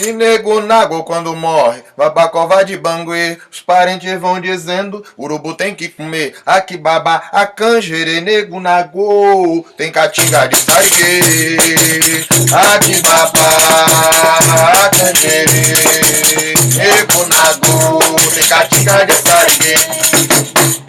E nego nago quando morre, babacova de bangue. Os parentes vão dizendo, urubu tem que comer. Aqui baba, a canjere, nego nago. Tem catinga de sargue. Aqui baba, a canjere, nego nago. Tem catinga de sargue.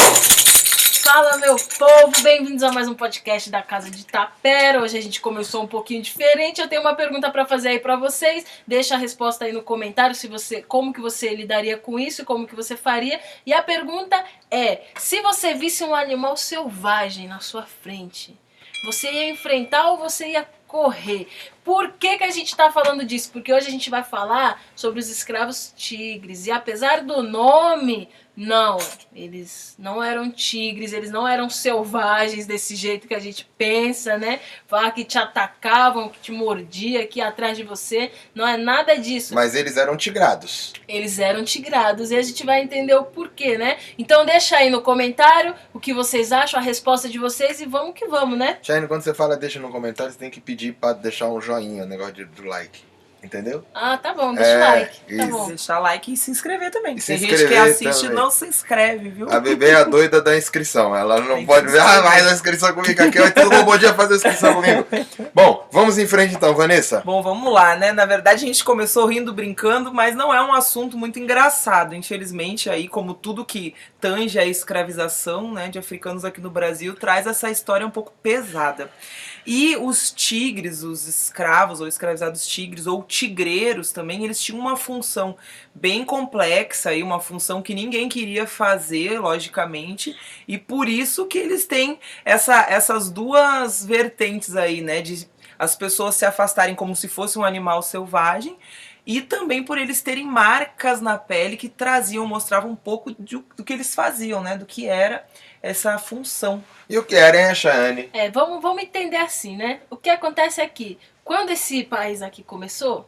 Meu povo! Bem-vindos a mais um podcast da Casa de Tapera. Hoje a gente começou um pouquinho diferente. Eu tenho uma pergunta para fazer aí para vocês. Deixa a resposta aí no comentário se você, como que você lidaria com isso, como que você faria. E a pergunta é: se você visse um animal selvagem na sua frente, você ia enfrentar ou você ia correr. Por que, que a gente está falando disso? Porque hoje a gente vai falar sobre os escravos tigres. E apesar do nome não, eles não eram tigres, eles não eram selvagens desse jeito que a gente pensa, né? Falar que te atacavam, que te mordia, que ia atrás de você. Não é nada disso. Mas eles eram tigrados. Eles eram tigrados e a gente vai entender o porquê, né? Então deixa aí no comentário o que vocês acham, a resposta de vocês e vamos que vamos, né? Shane, quando você fala deixa no comentário, você tem que pedir para deixar um joinha, o negócio do like. Entendeu? Ah, tá bom, deixa o É, like. Tá isso. bom. Deixar like e se inscrever também. E se Tem gente que assiste também. e não se inscreve, viu? A bebê é a doida da inscrição. Ela não Tem pode ver, ah, inscrever. faz a inscrição comigo aqui, vai todo mundo dia fazer a inscrição comigo. Bom, vamos em frente então, Vanessa. Bom, vamos lá, né? Na verdade, a gente começou rindo, brincando, mas não é um assunto muito engraçado. Infelizmente, aí, como tudo que tange a escravização né, de africanos aqui no Brasil, traz essa história um pouco pesada. E os tigres, os escravos ou escravizados tigres, ou tigreiros também, eles tinham uma função bem complexa e uma função que ninguém queria fazer, logicamente, e por isso que eles têm essa, essas duas vertentes aí, né? De as pessoas se afastarem como se fosse um animal selvagem e também por eles terem marcas na pele que traziam, mostravam um pouco de- do que eles faziam, né? Do que era essa função. E o que era, hein, Shane? É, vamos, vamos entender assim, né? O que acontece aqui? Quando esse país aqui começou,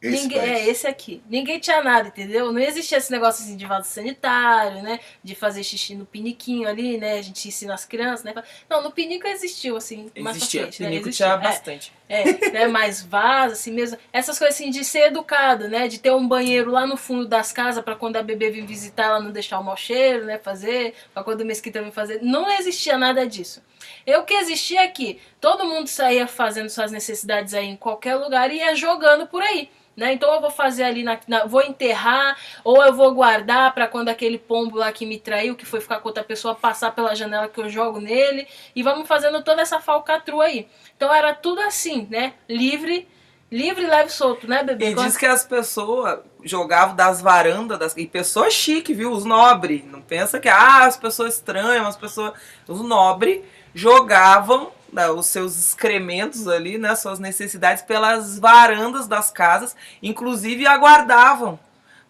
Esse ninguém, país. é esse aqui. Ninguém tinha nada, entendeu? Não existia esse negócio assim de vaso sanitário, né? De fazer xixi no piniquinho ali, né? A gente ensina as crianças, né? Não, no pinico existiu, assim, mais Existia, frente, né? Pinico Existiu, tinha é. bastante. É, né, mais vaso, assim mesmo. Essas coisas assim de ser educado, né? De ter um banheiro lá no fundo das casas pra quando a bebê vir visitar ela não deixar o mau cheiro, né? Fazer, pra quando o mesquita vir fazer. Não existia nada disso. E o que existia que todo mundo saía fazendo suas necessidades aí em qualquer lugar e ia jogando por aí. Né? Então eu vou fazer ali, na, na- vou enterrar, ou eu vou guardar pra quando aquele pombo lá que me traiu, que foi ficar com outra pessoa, passar pela janela que eu jogo nele. E vamos fazendo toda essa falcatrua aí. Então era tudo assim, né? Livre, livre, leve e solto, né, bebê? E diz que as pessoas jogavam das varandas, das... e pessoas chique, viu? Os nobres. Não pensa que ah, as pessoas estranhas, as pessoas. Os nobres jogavam né, os seus excrementos ali, né? Suas necessidades pelas varandas das casas, inclusive aguardavam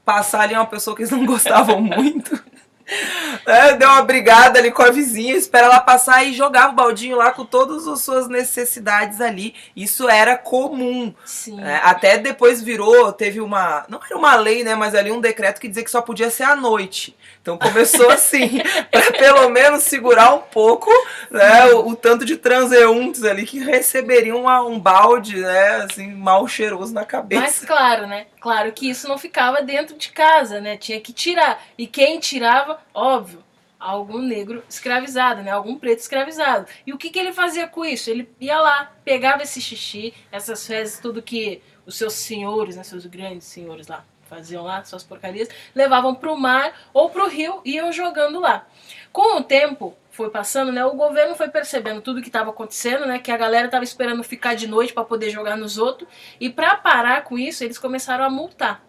passar ali uma pessoa que eles não gostavam muito. É, deu uma brigada ali com a vizinha, espera ela passar e jogava o baldinho lá com todas as suas necessidades ali. Isso era comum. Sim. É, até depois virou, teve uma. Não era uma lei, né? Mas ali um decreto que dizia que só podia ser à noite. Então começou assim, para pelo menos segurar um pouco né, o, o tanto de transeuntes ali que receberiam uma- um balde, né? Assim, mal cheiroso na cabeça. Mas claro, né? Claro que isso não ficava dentro de casa, né? Tinha que tirar. E quem tirava, óbvio, algum negro escravizado, né? Algum preto escravizado. E o que, que ele fazia com isso? Ele ia lá, pegava esse xixi, essas fezes, tudo que os seus senhores, né? Seus grandes senhores lá faziam lá, suas porcarias, levavam pro mar ou pro rio e iam jogando lá. Com o tempo foi passando, né? O governo foi percebendo tudo que estava acontecendo, né? Que a galera estava esperando ficar de noite para poder jogar nos outros. E para parar com isso, eles começaram a multar.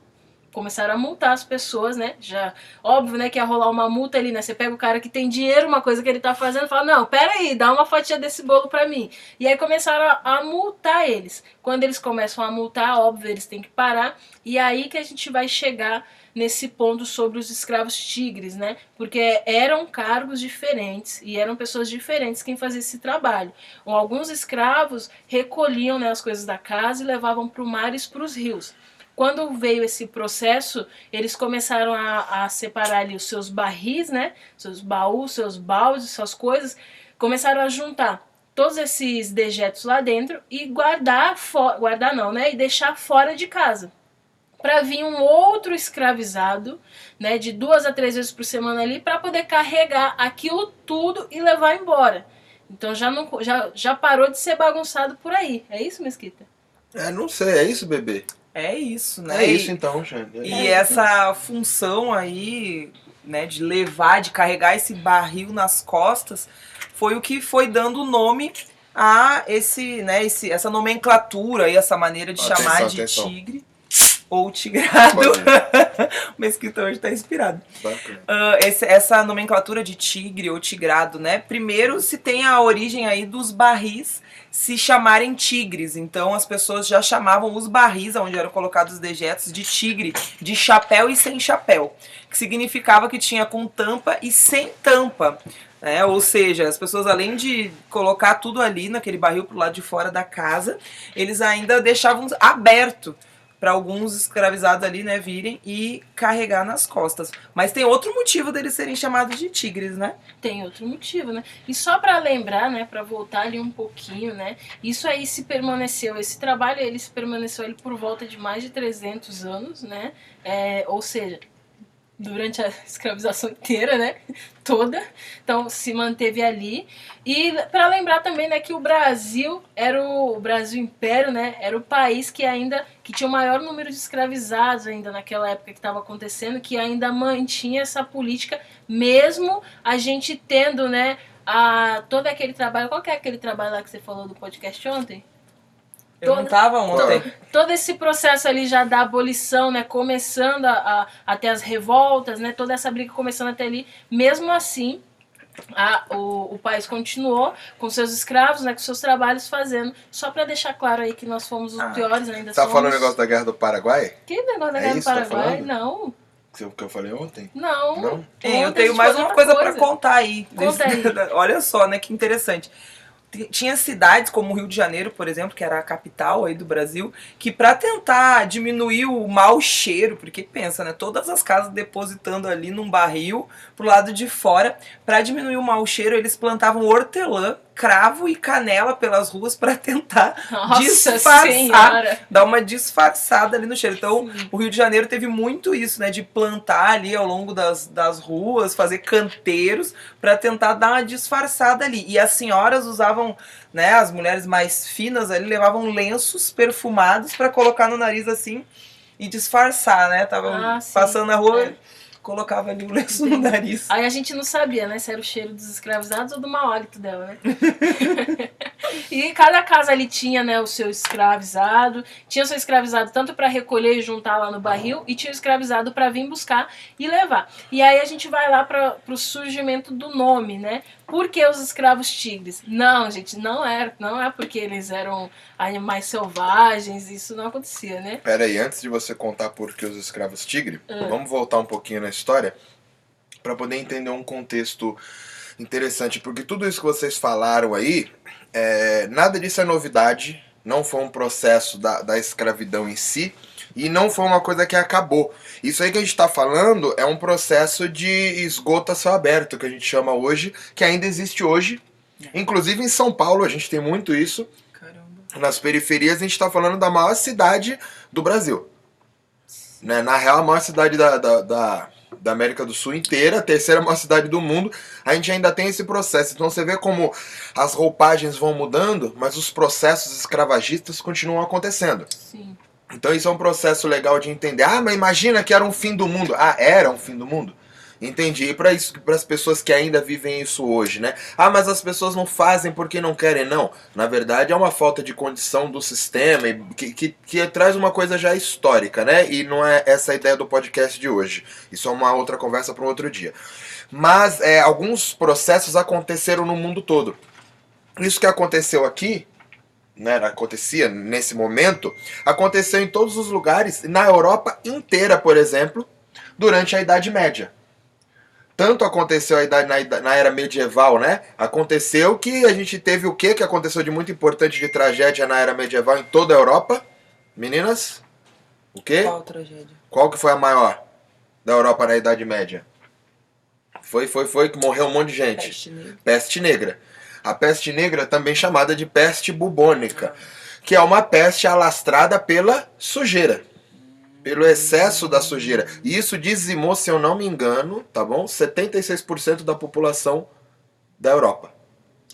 Começaram a multar as pessoas, né? Já, óbvio, né, que ia rolar uma multa ali, né? Você pega o cara que tem dinheiro, uma coisa que ele tá fazendo, fala: "Não, pera aí, dá uma fatia desse bolo pra mim". E aí começaram a, a multar eles. Quando eles começam a multar, óbvio, eles têm que parar. E é aí que a gente vai chegar nesse ponto sobre os escravos tigres, né? Porque eram cargos diferentes e eram pessoas diferentes quem fazia esse trabalho. Alguns escravos recolhiam né, as coisas da casa e levavam para o mar e para os rios. Quando veio esse processo, eles começaram a, a separar ali os seus barris, né? Seus baús, seus baldes, suas coisas. Começaram a juntar todos esses dejetos lá dentro e guardar, guardar não, né? E deixar fora de casa. Para vir um outro escravizado, né, de duas a três vezes por semana ali, para poder carregar aquilo tudo e levar embora. Então já, não, já, já parou de ser bagunçado por aí. É isso, Mesquita? É, não sei, é isso, bebê? É isso, né? É E- isso então, Xande. E É, essa função aí, né, de levar, de carregar esse barril nas costas, foi o que foi dando nome a esse, né, esse, essa nomenclatura e essa maneira de Atenção, chamar de atenção. tigre ou tigrado. O Mesquita hoje tá inspirado. Ah, esse- essa nomenclatura de tigre ou tigrado, né? Primeiro se tem a origem aí dos barris se chamarem tigres. Então as pessoas já chamavam os barris, onde eram colocados os dejetos, de tigre, de chapéu e sem chapéu. Que significava que tinha com tampa e sem tampa. né? ou seja, as pessoas além de colocar tudo ali naquele barril pro lado de fora da casa, eles ainda deixavam aberto para alguns escravizados ali, né, virem e carregar nas costas. Mas tem outro motivo deles serem chamados de tigres, né? Tem outro motivo, né? E só para lembrar, né, para voltar ali um pouquinho, né? Isso aí se permaneceu, esse trabalho ele se permaneceu ali por volta de mais de 300 anos, né? É, ou seja, durante a escravização inteira, né? Toda. Então se manteve ali. E para lembrar também, né, que o Brasil era o, o Brasil Império, né? Era o país que ainda que tinha o maior número de escravizados ainda naquela época que estava acontecendo, que ainda mantinha essa política mesmo a gente tendo, né, a, todo aquele trabalho. Qual que é aquele trabalho lá que você falou do podcast ontem? Eu não tava ontem. Todo esse processo ali já da abolição, né, começando a, a, até as revoltas, né, toda essa briga começando até ali, mesmo assim, a, o, o país continuou com seus escravos, né, com seus trabalhos fazendo, só para deixar claro aí que nós fomos os Ah, piores ainda Você tá somos... falando o negócio da guerra do Paraguai? Que negócio da É guerra do tá Paraguai? falando? não, eu- que eu falei ontem? não. Não? Eu Ontem a tenho mais uma outra coisa pra contar aí. Conta aí. Olha só, né, que interessante. Tinha cidades como o Rio de Janeiro, por exemplo, que era a capital aí do Brasil, que pra tentar diminuir o mau cheiro, porque pensa, né, todas as casas depositando ali num barril pro lado de fora, pra diminuir o mau cheiro, eles plantavam hortelã, cravo e canela pelas ruas pra tentar Nossa disfarçar, senhora. dar uma disfarçada ali no cheiro. Então, Sim. o Rio de Janeiro teve muito isso, né? De plantar ali ao longo das, das ruas, fazer canteiros pra tentar dar uma disfarçada ali. E as senhoras usavam, né? As mulheres mais finas ali levavam lenços perfumados pra colocar no nariz assim e disfarçar, né? Tava Ah, passando na rua, É. colocava ali o lenço no nariz. Aí a gente não sabia, né, se era o cheiro dos escravizados ou do mau hálito dela, né? e cada casa ali tinha, né, o seu escravizado. Tinha o seu escravizado tanto para recolher e juntar lá no barril, e tinha o escravizado para vir buscar e levar. E aí a gente vai lá para o surgimento do nome, né? Por que os escravos tigres? Não, gente, não era. Não é porque eles eram animais selvagens, isso não acontecia, né? Pera aí, antes de você contar por que os escravos tigre, Ah. vamos voltar um pouquinho na história para poder entender um contexto interessante, porque tudo isso que vocês falaram aí, é, nada disso é novidade, não foi um processo da, da escravidão em si, e não foi uma coisa que acabou. Isso aí que a gente está falando é um processo de esgoto a céu aberto, que a gente chama hoje, que ainda existe hoje. Inclusive em São Paulo a gente tem muito isso. Caramba. Nas periferias a gente está falando da maior cidade do Brasil. Né? Na real, a maior cidade da, da, da, da América do Sul inteira, a terceira maior cidade do mundo, a gente ainda tem esse processo. Então você vê como as roupagens vão mudando, mas os processos escravagistas continuam acontecendo. Sim. Então isso é um processo legal de entender. Ah, mas imagina que era um fim do mundo. Ah, era um fim do mundo? Entendi. E para as pessoas que ainda vivem isso hoje, né? Ah, mas as pessoas não fazem porque não querem, não. Na verdade, é uma falta de condição do sistema que, que, que traz uma coisa já histórica, né? E não é essa a ideia do podcast de hoje. Isso é uma outra conversa para um outro dia. Mas é, alguns processos aconteceram no mundo todo. Isso que aconteceu aqui, né, acontecia nesse momento, aconteceu em todos os lugares, na Europa inteira, por exemplo, durante a Idade Média. Tanto aconteceu idade, na, na era medieval, né? Aconteceu que a gente teve o que que aconteceu de muito importante de tragédia na era medieval em toda a Europa? Meninas? O quê? Qual tragédia? Qual que foi a maior da Europa na Idade Média? Foi, foi, foi que morreu um monte de gente. Peste negra. Peste negra. A peste negra, também chamada de peste bubônica, que é uma peste alastrada pela sujeira. pelo excesso da sujeira. E isso dizimou, se eu não me engano, tá bom? 76% da população da Europa.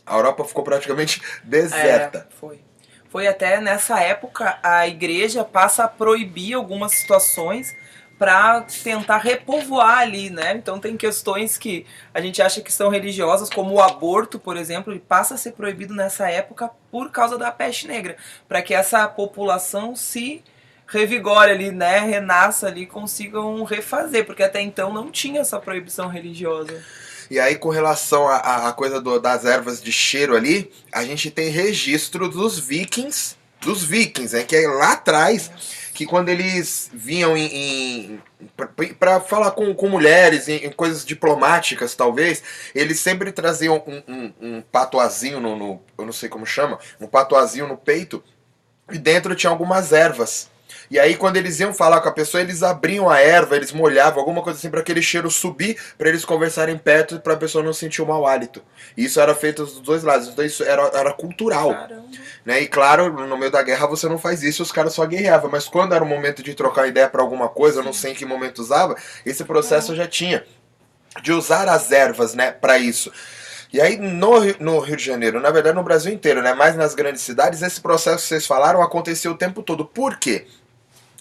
A Europa ficou praticamente deserta. É, foi. Foi até nessa época a igreja passa a proibir algumas situações para tentar repovoar ali, né? Então tem questões que a gente acha que são religiosas, como o aborto, por exemplo, ele passa a ser proibido nessa época por causa da peste negra, para que essa população se revigore ali, né, renasça ali, consigam refazer, porque até então não tinha essa proibição religiosa. E aí, com relação à coisa do, das ervas de cheiro ali, a gente tem registro dos vikings, dos vikings, né, que é lá atrás que quando eles vinham em, em para falar com, com mulheres, em, em, coisas diplomáticas talvez, eles sempre traziam um, um, um patoazinho no, no, eu não sei como chama, um patoazinho no peito e dentro tinha algumas ervas. E aí, quando eles iam falar com a pessoa, eles abriam a erva, eles molhavam, alguma coisa assim, para aquele cheiro subir, para eles conversarem perto, para a pessoa não sentir o mau hálito. E isso era feito dos dois lados, então isso era, era cultural. Né? E claro, no meio da guerra você não faz isso, os caras só guerreavam. Mas quando era o momento de trocar ideia para alguma coisa, eu não sei em que momento usava, esse processo já tinha. De usar as ervas, né, para isso. E aí no, no Rio de Janeiro, na verdade no Brasil inteiro, né, mais nas grandes cidades, esse processo que vocês falaram aconteceu o tempo todo. Por quê?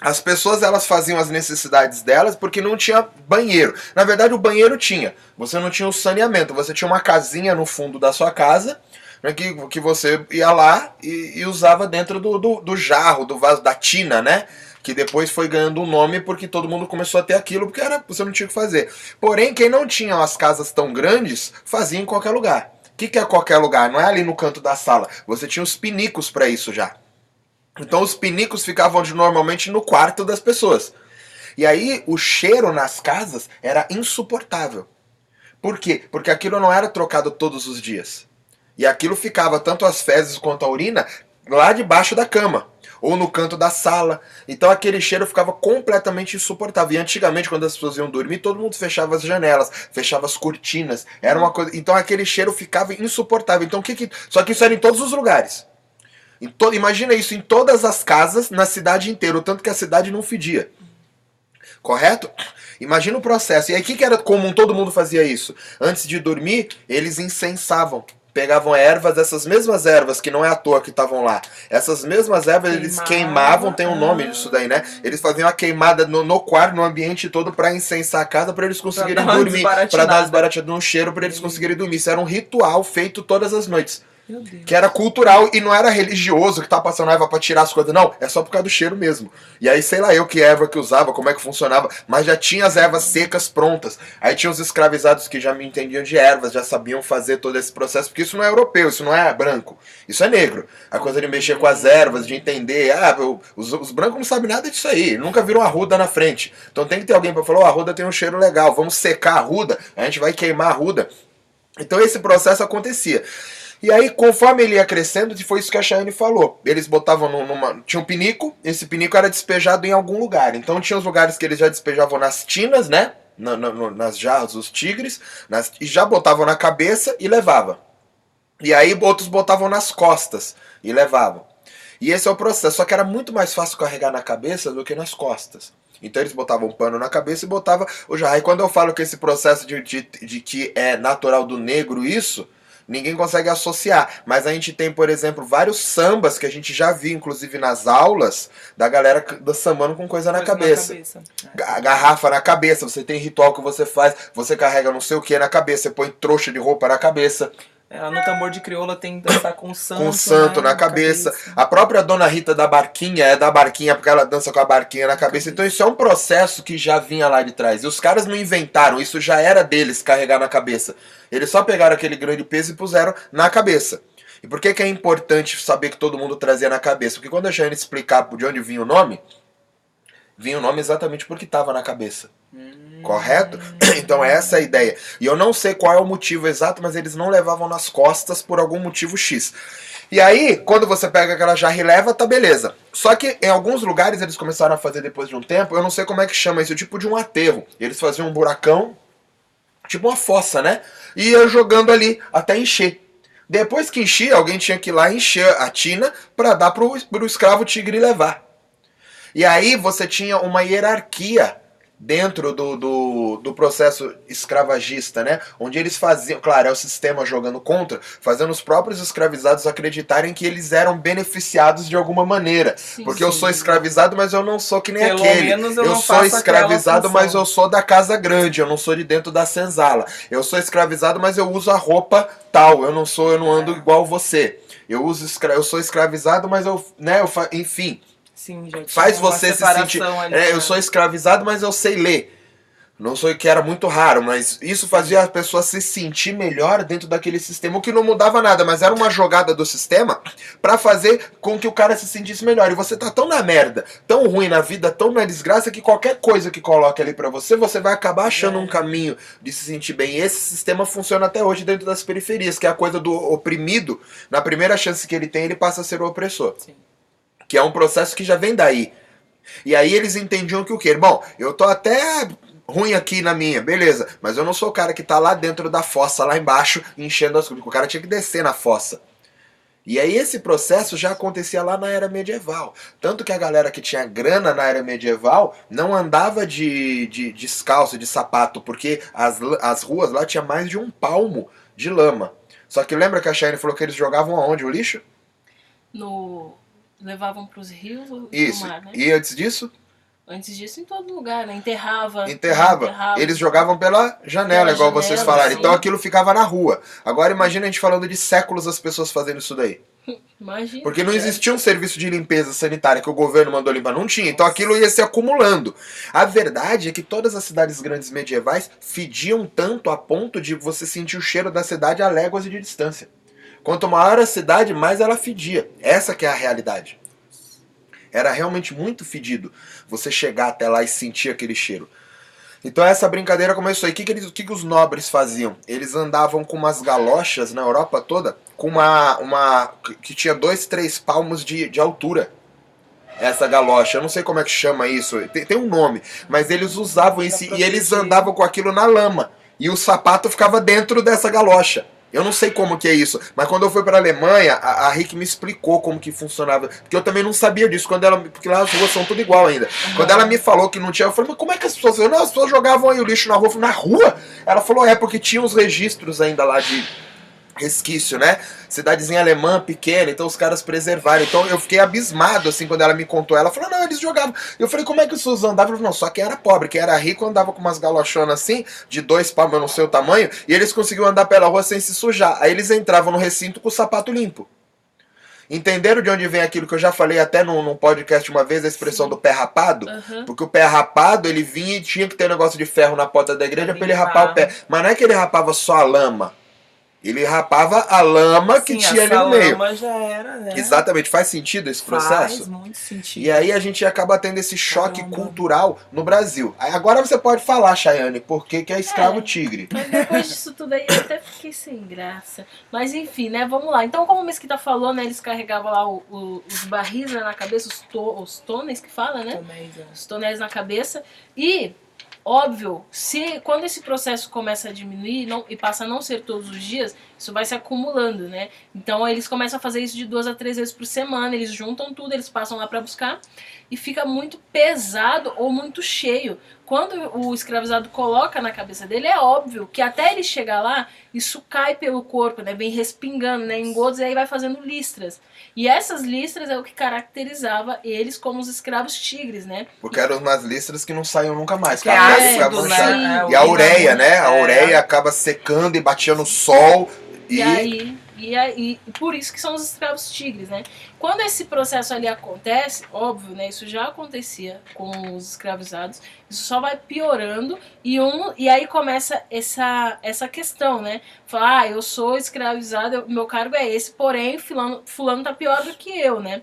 As pessoas elas faziam as necessidades delas porque não tinha banheiro. Na verdade, o banheiro tinha. Você não tinha o saneamento. Você tinha uma casinha no fundo da sua casa né, que, que você ia lá e, e usava dentro do, do, do, jarro, do vaso, da tina, né? Que depois foi ganhando um nome porque todo mundo começou a ter aquilo porque era, você não tinha o que fazer. Porém, quem não tinha as casas tão grandes fazia em qualquer lugar. O que, que é qualquer lugar? Não é ali no canto da sala. Você tinha os pinicos para isso já. Então os pinicos ficavam normalmente no quarto das pessoas. E aí o cheiro nas casas era insuportável. Por quê? Porque aquilo não era trocado todos os dias. E aquilo ficava, tanto as fezes quanto a urina, lá debaixo da cama. Ou no canto da sala. Então aquele cheiro ficava completamente insuportável. E antigamente, quando as pessoas iam dormir, todo mundo fechava as janelas, fechava as cortinas. Era uma coisa. Então aquele cheiro ficava insuportável. Então o que, que... Só que isso era em todos os lugares. To... Imagina isso em todas as casas na cidade inteira, o tanto que a cidade não fedia. Correto? Imagina o processo. E aí o que, que era comum? Todo mundo fazia isso. Antes de dormir, eles incensavam pegavam ervas, essas mesmas ervas que não é à toa que estavam lá, essas mesmas ervas Queimava. eles queimavam, tem um nome disso daí, né? Eles faziam a queimada no, no quarto, no ambiente todo para incensar a casa para eles conseguirem pra dormir, para dar desbarateado no cheiro para eles conseguirem dormir. Isso era um ritual feito todas as noites. Que era cultural e não era religioso que tá passando erva pra tirar as coisas. Não, é só por causa do cheiro mesmo. E aí, sei lá eu que erva que usava, como é que funcionava, mas já tinha as ervas secas prontas. Aí tinha os escravizados que já me entendiam de ervas, já sabiam fazer todo esse processo, porque isso não é europeu, isso não é branco. Isso é negro. A coisa de mexer com as ervas, de entender, ah, os, os, brancos não sabem nada disso aí, nunca viram a ruda na frente. Então tem que ter alguém para falar, oh, a ruda tem um cheiro legal, vamos secar a ruda, a gente vai queimar a ruda. Então esse processo acontecia. E aí, conforme ele ia crescendo, foi isso que a Cheyenne falou. Eles botavam numa. Tinha um pinico, esse pinico era despejado em algum lugar. Então tinha os lugares que eles já despejavam nas tinas, né? Na, na, nas jarras, os tigres, nas, e já botavam na cabeça e levava. E aí outros botavam nas costas e levavam. E esse é o processo, só que era muito mais fácil carregar na cabeça do que nas costas. Então eles botavam um pano na cabeça e botavam o jarro. E quando eu falo que esse processo de, de, de que é natural do negro isso, ninguém consegue associar. Mas a gente tem, por exemplo, vários sambas que a gente já viu, inclusive nas aulas, da galera sambando com coisa, na cabeça. na cabeça. Garrafa na cabeça, você tem ritual que você faz, você carrega não sei o que na cabeça, você põe trouxa de roupa na cabeça. Ela no tambor de crioula tem que dançar com santo. Com santo né, na, cabeça. cabeça. A própria Dona Rita da Barquinha é da Barquinha porque ela dança com a Barquinha na cabeça. Então isso é um processo que já vinha lá de trás. E os caras não inventaram, isso já era deles carregar na cabeça. Eles só pegaram aquele grande peso e puseram na cabeça. E por que, que é importante saber que todo mundo trazia na cabeça? Porque quando a Jane explicar de onde vinha o nome, vinha o nome exatamente porque estava na cabeça. Hum. Correto? Então essa é a ideia. E eu não sei qual é o motivo exato, mas eles não levavam nas costas por algum motivo X. E aí, quando você pega aquela jarra e leva, tá beleza. Só que em alguns lugares eles começaram a fazer depois de um tempo, eu não sei como é que chama isso, tipo de um aterro. Eles faziam um buracão, tipo uma fossa, né? E ia jogando ali até encher. Depois que enchia, alguém tinha que ir lá encher a tina para dar pro, pro escravo tigre levar. E aí você tinha uma hierarquia dentro do, do, do processo escravagista, né? Onde eles faziam, claro, é o sistema jogando contra, fazendo os próprios escravizados acreditarem que eles eram beneficiados de alguma maneira. Sim, Porque eu sim. sou escravizado, mas eu não sou que nem Pelo aquele. menos eu eu não sou escravizado, mas eu sou da casa grande, eu não sou de dentro da senzala. Eu sou escravizado, mas eu uso a roupa tal, eu não sou, eu não ando É. igual você. Eu uso eu sou escravizado, mas eu, né, eu enfim, Sim, já faz você se sentir. ali, É, né? eu sou escravizado, mas eu sei ler. Não sou que era muito raro, mas isso fazia a pessoa se sentir melhor dentro daquele sistema, o que não mudava nada, mas era uma jogada do sistema pra fazer com que o cara se sentisse melhor. E você tá tão na merda, tão ruim na vida, tão na desgraça que qualquer coisa que coloque ali pra você, você vai acabar achando um caminho de se sentir bem. E esse sistema funciona até hoje dentro das periferias, que é a coisa do oprimido, na primeira chance que ele tem, ele passa a ser o opressor. Sim. Que é um processo que já vem daí. E aí eles entendiam que o quê? Bom, eu tô até ruim aqui na minha, beleza, mas eu não sou o cara que tá lá dentro da fossa, lá embaixo, enchendo as coisas. O cara tinha que descer na fossa. E aí esse processo já acontecia lá na era medieval. Tanto que a galera que tinha grana na era medieval não andava de, de descalço, de sapato, porque as, as ruas lá tinha mais de um palmo de lama. Só que lembra que a Cheyenne falou que eles jogavam aonde o lixo? No... Levavam pros rios ou Isso. mar, né? E antes disso? Antes disso, em todo lugar, né? Enterrava. Enterrava. Eles jogavam pela janela, Pela igual janela, vocês falaram. sim. Então aquilo ficava na rua. Agora imagina a gente falando de séculos as pessoas fazendo isso daí. Imagina. Porque não existia um serviço de limpeza sanitária que o governo mandou limpar. Não tinha. Então aquilo ia se acumulando. A verdade é que todas as cidades grandes medievais fediam tanto a ponto de você sentir o cheiro da cidade a léguas de distância. Quanto maior a cidade, mais ela fedia. Essa que é a realidade. Era realmente muito fedido você chegar até lá e sentir aquele cheiro. Então essa brincadeira começou. E o que, que, eles- que, que os nobres faziam? Eles andavam com umas galochas na Europa toda, com uma. uma que- tinha dois, três palmos de, de altura. Essa galocha, eu não sei como é que chama isso, tem, tem um nome, mas eles usavam isso e eles andavam com aquilo na lama. E o sapato ficava dentro dessa galocha. Eu não sei como que é isso, mas quando eu fui pra Alemanha, a, a Rick me explicou como que funcionava, porque eu também não sabia disso, quando ela, porque lá as ruas são tudo igual ainda. Quando ela me falou que não tinha, eu falei, mas como é que as pessoas, não, as pessoas jogavam aí o lixo na rua, na rua? Ela falou, é porque tinha os registros ainda lá de resquício, né? Cidadezinha alemã, pequena, então os caras preservaram. Então eu fiquei abismado, assim, quando ela me contou. Ela falou, não, eles jogavam. Eu falei, como é que os seus andavam? Não, só quem era pobre, quem era rico andava com umas galochonas assim, de dois palmos, eu não sei o tamanho, e eles conseguiam andar pela rua sem se sujar. Aí eles entravam no recinto com o sapato limpo. Entenderam de onde vem aquilo que eu já falei até num, num podcast uma vez, a expressão Sim. do pé rapado? Aham. Porque o pé rapado, ele vinha e tinha que ter um negócio de ferro na porta da igreja Pra pra ele rapar o pé. Mas não é que ele rapava só a lama. Ele rapava a lama que Sim, tinha ali no meio. lama já era, né? Exatamente, faz sentido esse processo? Faz muito sentido. E aí a gente acaba tendo esse choque Caramba. cultural no Brasil. Agora você pode falar, Chayane, por que, que é escravo É. tigre? Mas depois disso tudo aí eu até fiquei sem graça. Mas enfim, né? Vamos lá. Então, como o Mesquita falou, né? Eles carregavam lá o- o- os barris né, na cabeça, os, to, os tonéis que fala, né? Os tonéis na cabeça. E, óbvio, se quando esse processo começa a diminuir não, e passa a não ser todos os dias, isso vai se acumulando, né? Então eles começam a fazer isso de duas a três vezes por semana, eles juntam tudo, eles passam lá para buscar e fica muito pesado ou muito cheio. Quando o escravizado coloca na cabeça dele, é óbvio que até ele chegar lá, isso cai pelo corpo, né? Vem respingando, né? Em gotas e aí vai fazendo listras. E essas listras é o que caracterizava eles como os escravos tigres, né? Porque eram umas listras que não saíam nunca mais. Que é ácido, ficava né? Sim. É, E a ureia, né? A é. ureia acaba secando e batia no sol. E, E, aí, e aí, e por isso que são os escravos tigres, né? Quando esse processo ali acontece, óbvio, né? Isso já acontecia com os escravizados, isso só vai piorando e um e aí começa essa essa questão, né? Falar, ah, eu sou escravizado, eu- meu cargo é esse, porém fulano, fulano tá pior do que eu, né?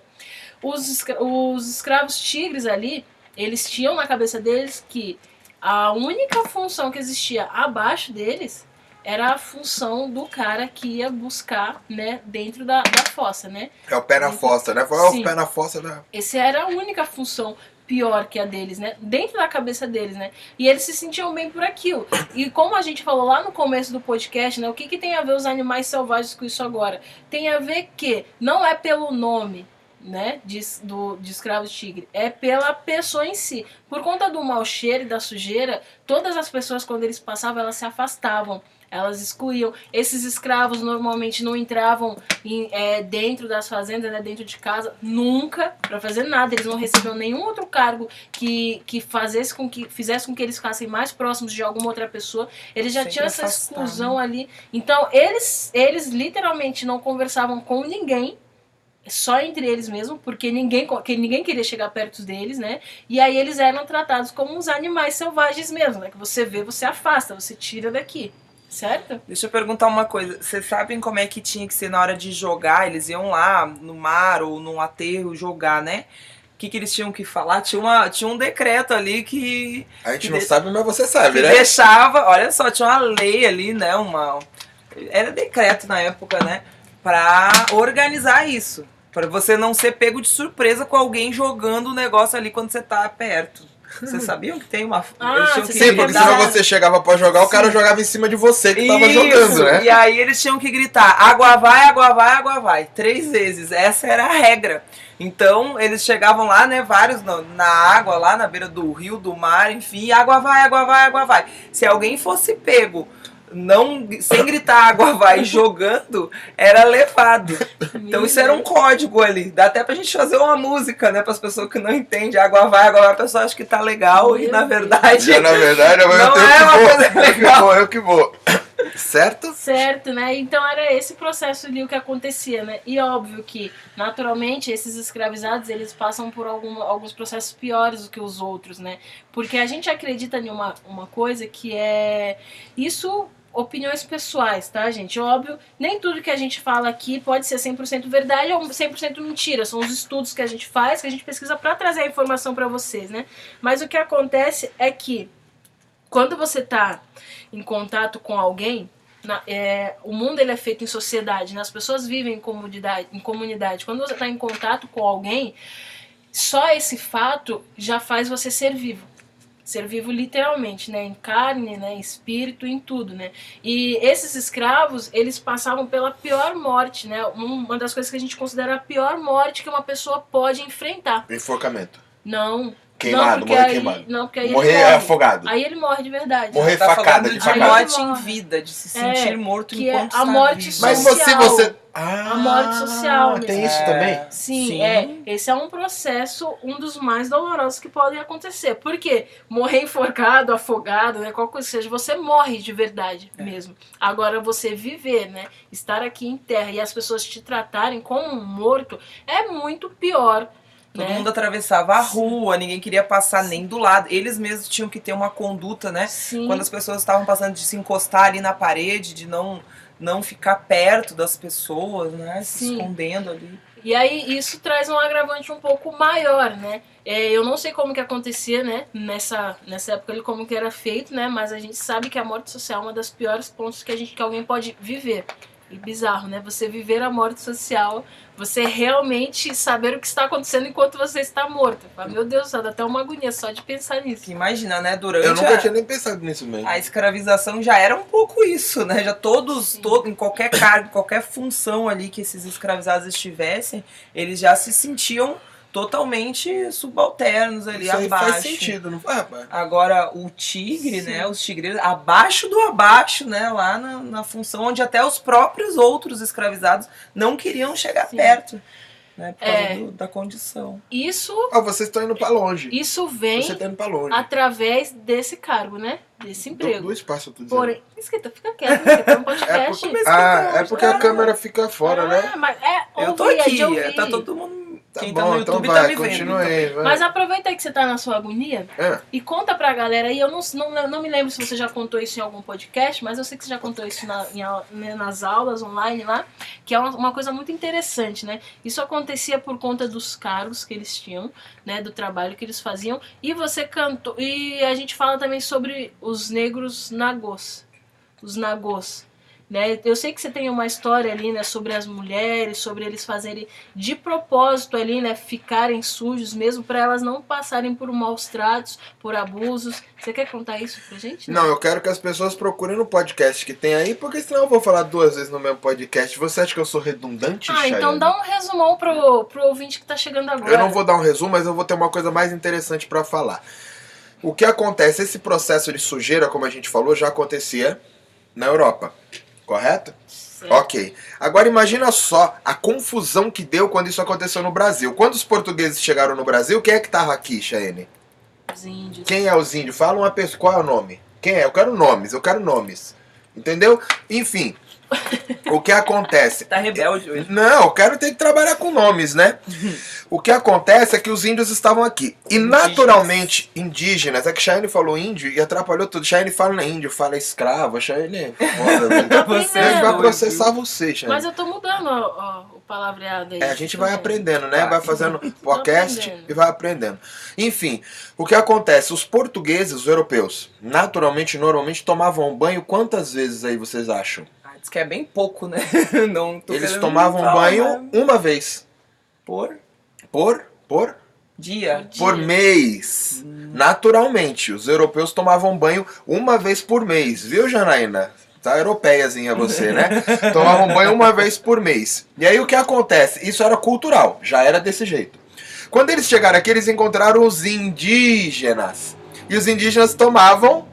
Os, os escravos tigres ali, eles tinham na cabeça deles que a única função que existia abaixo deles era a função do cara que ia buscar, né, dentro da, da fossa, né? é o pé na fossa, né? Foi Sim. o pé na fossa da. Essa era a única função pior que a deles, né? Dentro da cabeça deles, né? E eles se sentiam bem por aquilo. E como a gente falou lá no começo do podcast, né? O que, que tem a ver os animais selvagens com isso agora? Tem a ver que não é pelo nome né, de, do, de escravos tigre, é pela pessoa em si. Por conta do mau cheiro e da sujeira, todas as pessoas, quando eles passavam, elas se afastavam elas excluíam. Esses escravos normalmente não entravam em, é, dentro das fazendas, né, dentro de casa, nunca para fazer nada. Eles não recebiam nenhum outro cargo que, que, fazesse com que fizesse com que eles ficassem mais próximos de alguma outra pessoa. Eles já Sempre tinham essa afastado. exclusão ali. Então, eles, eles literalmente não conversavam com ninguém só entre eles mesmo, porque ninguém, que ninguém queria chegar perto deles, né? E aí eles eram tratados como uns animais selvagens mesmo, né? Que você vê, você afasta, você tira daqui, certo? Deixa eu perguntar uma coisa. Vocês sabem como é que tinha que ser na hora de jogar? Eles iam lá no mar ou num aterro jogar, né? O que, que eles tinham que falar? Tinha, uma, tinha um decreto ali que, A gente Que não de- sabe, mas você sabe, que né? deixava. Olha só, tinha uma lei ali, né? Uma, era decreto na época, né? Pra organizar isso. Pra você não ser pego de surpresa com alguém jogando o negócio ali quando você tá perto. Vocês sabiam que tem uma. Ah, eles tinham que Sim, porque senão você chegava pra jogar, o cara jogava em cima de você que tava Isso, jogando, né? E aí eles tinham que gritar: água vai, água vai, água vai. Três vezes. Essa era a regra. Então eles chegavam lá, né? Vários na, na água, lá na beira do rio, do mar, enfim, água vai, água vai, água vai. Se alguém fosse pego. Não, sem gritar água vai jogando, era levado. Então isso era um código ali. Dá até pra gente fazer uma música, né? Para as pessoas que não entendem. Água vai, água vai, a pessoa acha que tá legal e na verdade. Já, na verdade, eu Não tenho é que uma vou. coisa Eu que legal. vou, eu que vou. Certo? Certo, né? Então era esse processo ali o que acontecia, né? E óbvio que, naturalmente, esses escravizados, eles passam por algum, alguns processos piores do que os outros, né? Porque a gente acredita em uma, uma coisa que é... Isso, opiniões pessoais, tá, gente? Óbvio, nem tudo que a gente fala aqui pode ser 100% verdade ou 100% mentira. São os estudos que a gente faz, que a gente pesquisa pra trazer a informação pra vocês, né? Mas o que acontece é que quando você tá em contato com alguém, na- é, o mundo ele é feito em sociedade, né? as pessoas vivem em comunidade, em comunidade. Quando você está em contato com alguém, só esse fato já faz você ser vivo. Ser vivo literalmente, né? Em carne, né? Em espírito, em tudo, né? E esses escravos, eles passavam pela pior morte, né? Um- Uma das coisas que a gente considera a pior morte que uma pessoa pode enfrentar. Enforcamento. Não. Queimado, não, porque morrer aí, queimado. Não, porque aí Morrer ele morre. afogado. Aí ele morre de verdade. Morrer Tá facada, de de facada. morte Morre. em vida, de se É, sentir morto que é enquanto a está morte. Mas social. você, você... Ah, A morte social, né? Tem isso É. também? Sim, Sim. é. Esse é um processo, um dos mais dolorosos que podem acontecer. Por quê? Morrer enforcado, afogado, né? Qualquer coisa que seja, você morre de verdade É. mesmo. Agora, você viver, né? Estar aqui em terra e as pessoas te tratarem como um morto é muito pior. Todo né? mundo atravessava a rua, ninguém queria passar nem do lado. Eles mesmos tinham que ter uma conduta, né? Sim. Quando as pessoas estavam passando de se encostar ali na parede, de não não ficar perto das pessoas, né? Se Sim. escondendo ali. E aí isso traz um agravante um pouco maior, né? É, eu não sei como que acontecia, né? Nessa, nessa época como que era feito, né? Mas a gente sabe que a morte social é uma das piores pontos que a gente que alguém pode viver. E bizarro, né? Você viver a morte social, você realmente saber o que está acontecendo enquanto você está morto. Fala, Meu Deus, dá até uma agonia só de pensar nisso. Que imagina, né? Durante Eu nunca a, tinha nem pensado nisso mesmo. a escravização já era um pouco isso, né? Já todos, Sim. todo, em qualquer cargo, qualquer função ali que esses escravizados estivessem, eles já se sentiam totalmente subalternos ali Isso abaixo. faz sentido, não faz, rapaz? Agora, o tigre, Sim. né? Os tigreiros, abaixo do abaixo, né? Lá na, na função onde até os próprios outros escravizados não queriam chegar Sim. perto. Né, por causa É. do- da condição. Isso, Ah, vocês estão indo pra longe. isso vem Você tá indo pra longe. através desse cargo, né? Desse Do, emprego. do espaço, eu tô dizendo. Porém, esquenta, fica quieto, é um É podcast. porque, ah, é porque a Ah. câmera fica fora, né? Ah, mas é, Eu tô ouvir, é aqui, de ouvir. tá todo mundo. Tá quem bom, tá no então YouTube vai, tá me vendo. aí, vai. Mas aproveita aí que você tá na sua agonia É. e conta pra galera aí. Eu não, não, não me lembro se você já contou isso em algum podcast, mas eu sei que você já contou isso na- em né, nas aulas online lá, que é uma, uma coisa muito interessante, né? Isso acontecia por conta dos cargos que eles tinham, né? Do trabalho que eles faziam. E você cantou. E a gente fala também sobre os negros nagôs. Os nagôs. Né? Eu sei que você tem uma história ali, né, sobre as mulheres, sobre eles fazerem de propósito ali, né, ficarem sujos mesmo para elas não passarem por maus tratos, por abusos. Você quer contar isso pra gente? Não, eu quero que as pessoas procurem no podcast que tem aí, porque senão eu vou falar duas vezes no mesmo podcast. Você acha que eu sou redundante, Ah, então Chayane? dá um resumão pro, pro ouvinte que tá chegando agora. Eu não vou dar um resumo, mas eu vou ter uma coisa mais interessante pra falar. O que acontece? Esse processo de sujeira, como a gente falou, já acontecia na Europa, correto? Certo. Ok. Agora imagina só a confusão que deu quando isso aconteceu no Brasil. Quando os portugueses chegaram no Brasil, quem é que tava aqui, Chayane? Os índios. Quem é os índios? Fala uma pessoa, qual é o nome? Quem é? Eu quero nomes, eu quero nomes. Entendeu? Enfim, o que acontece? Tá rebelde hoje. Não, eu quero ter que trabalhar com nomes, né? O que acontece é que os índios estavam aqui. E Indígenas. naturalmente, indígenas. É que Cheyenne falou índio e atrapalhou tudo. Cheyenne fala índio, fala escravo. Cheyenne é foda, velho. Tô Você A gente vai processar você, Cheyenne. Mas eu tô mudando ó, ó, o palavreado aí. É, a gente vai aprendendo, né? Tá. Vai fazendo podcast e vai aprendendo. Enfim, o que acontece? Os portugueses, os europeus, naturalmente, normalmente tomavam banho quantas vezes aí vocês acham? Diz que é bem pouco, né? Não tô Eles tomavam falar, banho mas uma vez. por Por? Por? dia. Por Dia. mês. Naturalmente, os europeus tomavam banho uma vez por mês, viu, Janaína? Tá europeiazinha você, né? Tomavam banho uma vez por mês. E aí o que acontece? Isso era cultural, já era desse jeito. Quando eles chegaram aqui, eles encontraram os indígenas. E os indígenas tomavam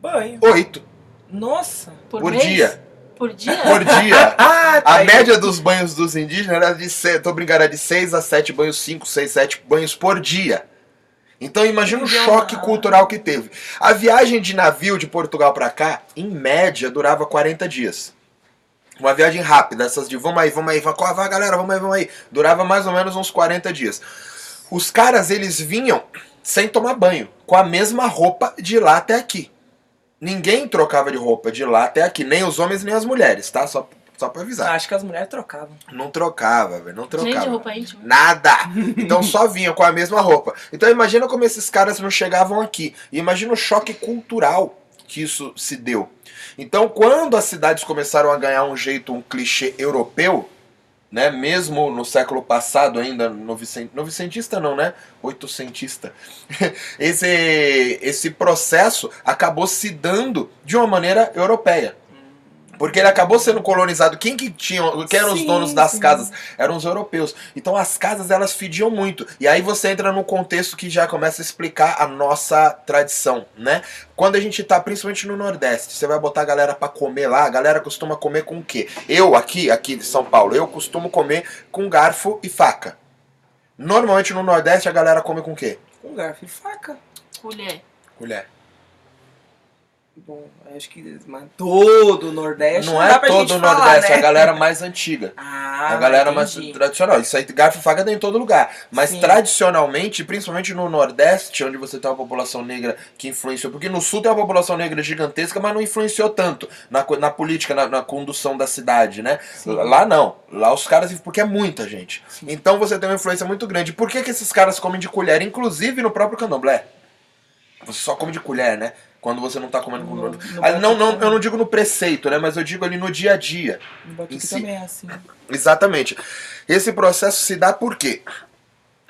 Banho. oito Nossa. Por, por mês? dia. Por dia? Por dia. Ah, tá A aí. média dos banhos dos indígenas era de, se- tô brincando, era de 6 a 7 banhos, 5, 6, 7 banhos por dia. Então imagina o choque cultural que teve. A viagem de navio de Portugal pra cá, em média, durava 40 dias. Uma viagem rápida, essas de vamos aí, vamos aí, vai, vai galera, vamos aí, vamos aí. Durava mais ou menos uns 40 dias. Os caras, eles vinham sem tomar banho, com a mesma roupa de lá até aqui. Ninguém trocava de roupa de lá até aqui, nem os homens nem as mulheres, tá? Só, só pra avisar. Acho que as mulheres trocavam. Não trocava, velho, não trocava. Nem de roupa íntima. Nada! Então só vinham com a mesma roupa. Então imagina como esses caras não chegavam aqui. E imagina o choque cultural que isso se deu. Então quando as cidades começaram a ganhar um jeito, um clichê europeu, né? Mesmo no século passado ainda, novicent... novicentista não, né? Oitocentista. Esse, esse processo acabou se dando de uma maneira europeia. Porque ele acabou sendo colonizado. Quem que tinha, quem eram os Sim, donos das sim. casas? Eram os europeus. Então as casas elas fediam muito. E aí você entra num contexto que já começa a explicar a nossa tradição, né? Quando a gente tá principalmente no Nordeste, você vai botar a galera pra comer lá, a galera costuma comer com o quê? Eu aqui, aqui de São Paulo, eu costumo comer com garfo e faca. Normalmente no Nordeste a galera come com o quê? Com garfo e faca. Colher. Colher. Bom, acho que mas todo o Nordeste. Não dá é todo o falar, Nordeste, né? é a galera mais antiga. Ah, a galera mais tradicional. Isso aí, garfo e faca tem em todo lugar. Mas Sim. tradicionalmente, principalmente no Nordeste, onde você tem uma população negra que influenciou. Porque no Sul tem uma população negra gigantesca, mas não influenciou tanto na, na política, na, na condução da cidade, né? Sim. Lá não. Lá os caras. Porque é muita gente. Então você tem uma influência muito grande. Por que, que esses caras comem de colher? Inclusive no próprio candomblé. Você só come de colher, né? Quando você não tá comendo com. No- no Ali, não, não, batuque eu não digo no preceito, né? Mas eu digo ali no dia a dia. No em si. também é assim. Exatamente. Esse processo se dá por quê?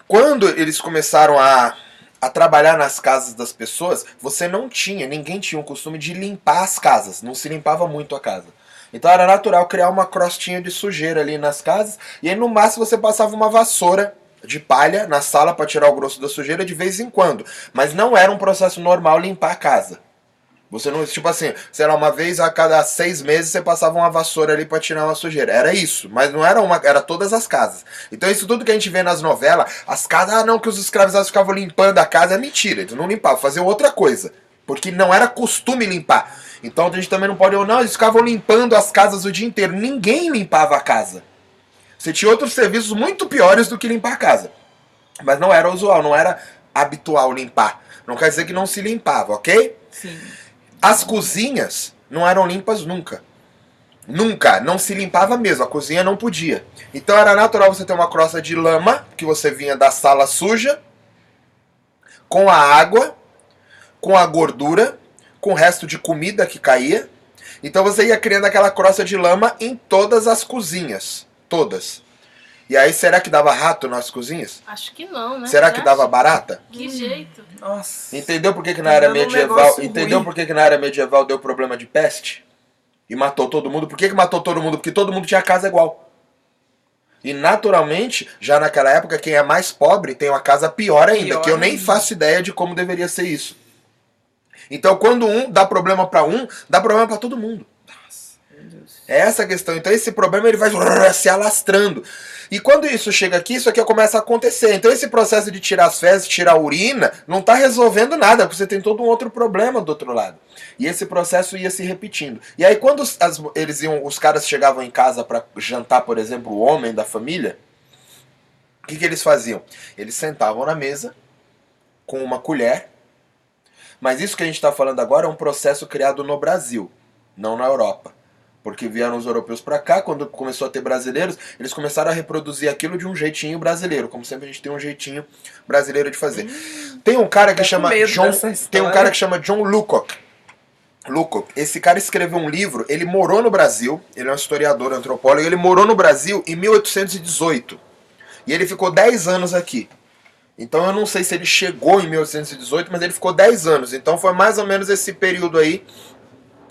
Quando eles começaram a, a trabalhar nas casas das pessoas, você não tinha, ninguém tinha o costume de limpar as casas. Não se limpava muito a casa. Então era natural criar uma crostinha de sujeira ali nas casas. E aí no máximo você passava uma vassoura de palha na sala para tirar o grosso da sujeira de vez em quando. Mas não era um processo normal limpar a casa. Você não, tipo assim, sei lá, uma vez a cada seis meses você passava uma vassoura ali pra tirar uma sujeira. Era isso, mas não era uma, era todas as casas. Então isso tudo que a gente vê nas novelas, as casas, ah não, que os escravizados ficavam limpando a casa, é mentira, eles não limpavam, faziam outra coisa. Porque não era costume limpar. Então a gente também não pode, ou não, eles ficavam limpando as casas o dia inteiro. Ninguém limpava a casa. Você tinha outros serviços muito piores do que limpar a casa. Mas não era usual, não era habitual limpar. Não quer dizer que não se limpava, ok? Sim. As cozinhas não eram limpas nunca. Nunca, não se limpava mesmo, a cozinha não podia. Então era natural você ter uma crosta de lama, que você vinha da sala suja, com a água, com a gordura, com o resto de comida que caía. Então você ia criando aquela crosta de lama em todas as cozinhas. Todas. E aí, será que dava rato nas cozinhas? Acho que não, né? Será Você que acha? dava barata? Que jeito. Nossa. Entendeu por que, que na era um medieval. negócio Entendeu ruim. por que, que na era medieval deu problema de peste? E matou todo mundo? Por que, que matou todo mundo? Porque todo mundo tinha casa igual. E naturalmente, já naquela época, quem é mais pobre tem uma casa pior ainda, Pior que eu nem ainda. faço ideia de como deveria ser isso. Então, quando um dá problema pra um, dá problema pra todo mundo. É essa a questão. Então esse problema ele vai se alastrando. E quando isso chega aqui, isso aqui começa a acontecer. Então esse processo de tirar as fezes, tirar a urina, não está resolvendo nada, porque você tem todo um outro problema do outro lado. E esse processo ia se repetindo. E aí quando as- eles iam, os caras chegavam em casa para jantar, por exemplo, o homem da família, o que, que eles faziam? Eles sentavam na mesa com uma colher. Mas isso que a gente está falando agora é um processo criado no Brasil, não na Europa. Porque vieram os europeus para cá, quando começou a ter brasileiros, eles começaram a reproduzir aquilo de um jeitinho brasileiro, como sempre a gente tem um jeitinho brasileiro de fazer. Tem um cara que chama John, tem um cara que chama John Lucock. Lucock, esse cara escreveu um livro, ele morou no Brasil, ele é um historiador, antropólogo, ele morou no Brasil em 1818. E ele ficou 10 anos aqui. Então eu não sei se ele chegou em 1818, mas ele ficou 10 anos. Então foi mais ou menos esse período aí.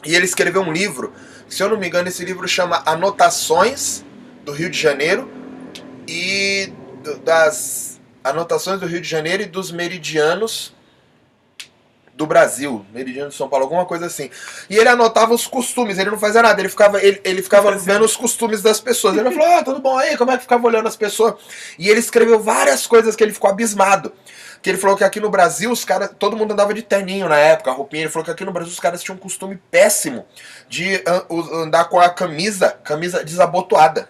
E ele escreveu um livro, se eu não me engano, esse livro chama Anotações do Rio de Janeiro e das anotações do Rio de Janeiro e dos meridianos do Brasil, meridiano de São Paulo, alguma coisa assim. E ele anotava os costumes, ele não fazia nada, ele ficava, ele, ele ficava vendo os costumes das pessoas. Ele falou, ah, tudo bom aí, como é que ficava olhando as pessoas? E ele escreveu várias coisas que ele ficou abismado. Que ele falou que aqui no Brasil os caras, todo mundo andava de terninho na época, a roupinha. Ele falou que aqui no Brasil os caras tinham um costume péssimo de andar com a camisa, camisa desabotoada.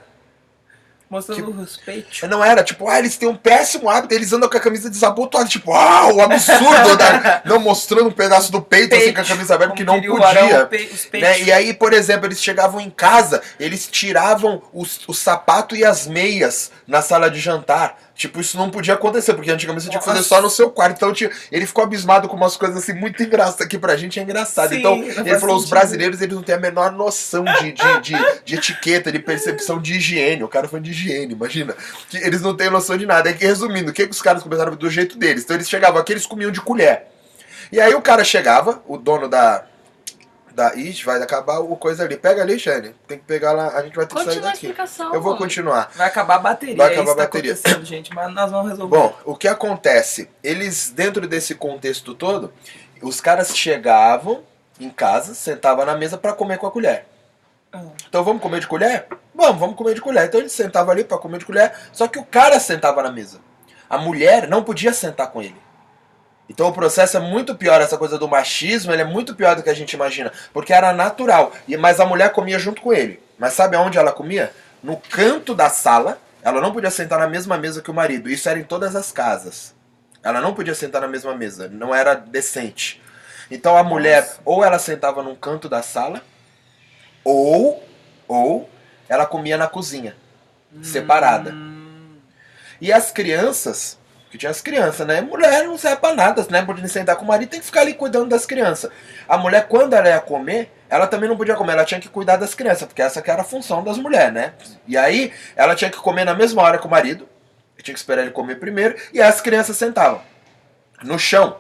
Mostrando o respeito. Não era, tipo, ah, eles têm um péssimo hábito, eles andam com a camisa desabotoada, tipo, ah, o absurdo, da... não mostrando um pedaço do peito, assim, com a camisa aberta, porque não podia. o pe- os Né? E aí, por exemplo, eles chegavam em casa, eles tiravam os, o sapato e as meias na sala de jantar. Tipo, isso não podia acontecer, porque antigamente você tinha que fazer só no seu quarto. Então tinha- ele ficou abismado com umas coisas assim muito engraçadas, que pra gente é engraçado. Sim, então ele falou: os brasileiros eles não têm a menor noção de, de, de, de etiqueta, de percepção de higiene. O cara foi de higiene, imagina. Que eles não têm noção de nada. É que, resumindo, o que, que os caras começaram do jeito deles? Então eles chegavam aqui, eles comiam de colher. E aí o cara chegava, o dono da. Da Ixi, vai acabar o coisa ali. Pega ali, Shane. Tem que pegar lá. A gente vai ter que sair Continua a daqui. explicação. Eu vou continuar. Vai acabar a bateria. Vai é acabar a que tá bateria. acontecendo, gente. Mas nós vamos resolver. Bom, o que acontece? Eles, dentro desse contexto todo, os caras chegavam em casa, sentavam na mesa pra comer com a colher. Ah. Então vamos comer de colher? Vamos, vamos comer de colher. Então eles sentavam ali pra comer de colher, só que o cara sentava na mesa. A mulher não podia sentar com ele. Então o processo é muito pior, essa coisa do machismo, ele é muito pior do que a gente imagina, porque era natural. E mas a mulher comia junto com ele. Mas sabe aonde ela comia? No canto da sala. Ela não podia sentar na mesma mesa que o marido. Isso era em todas as casas. Ela não podia sentar na mesma mesa, não era decente. Então a mulher ou ela sentava num canto da sala, ou ou ela comia na cozinha, separada. Hum, E as crianças, que tinha as crianças, né? Mulher não serve pra nada, né? Podia sentar com o marido, tem que ficar ali cuidando das crianças. A mulher, quando ela ia comer, ela também não podia comer, ela tinha que cuidar das crianças, porque essa que era a função das mulheres, né? E aí, ela tinha que comer na mesma hora que o marido, tinha que esperar ele comer primeiro, e as crianças sentavam no chão,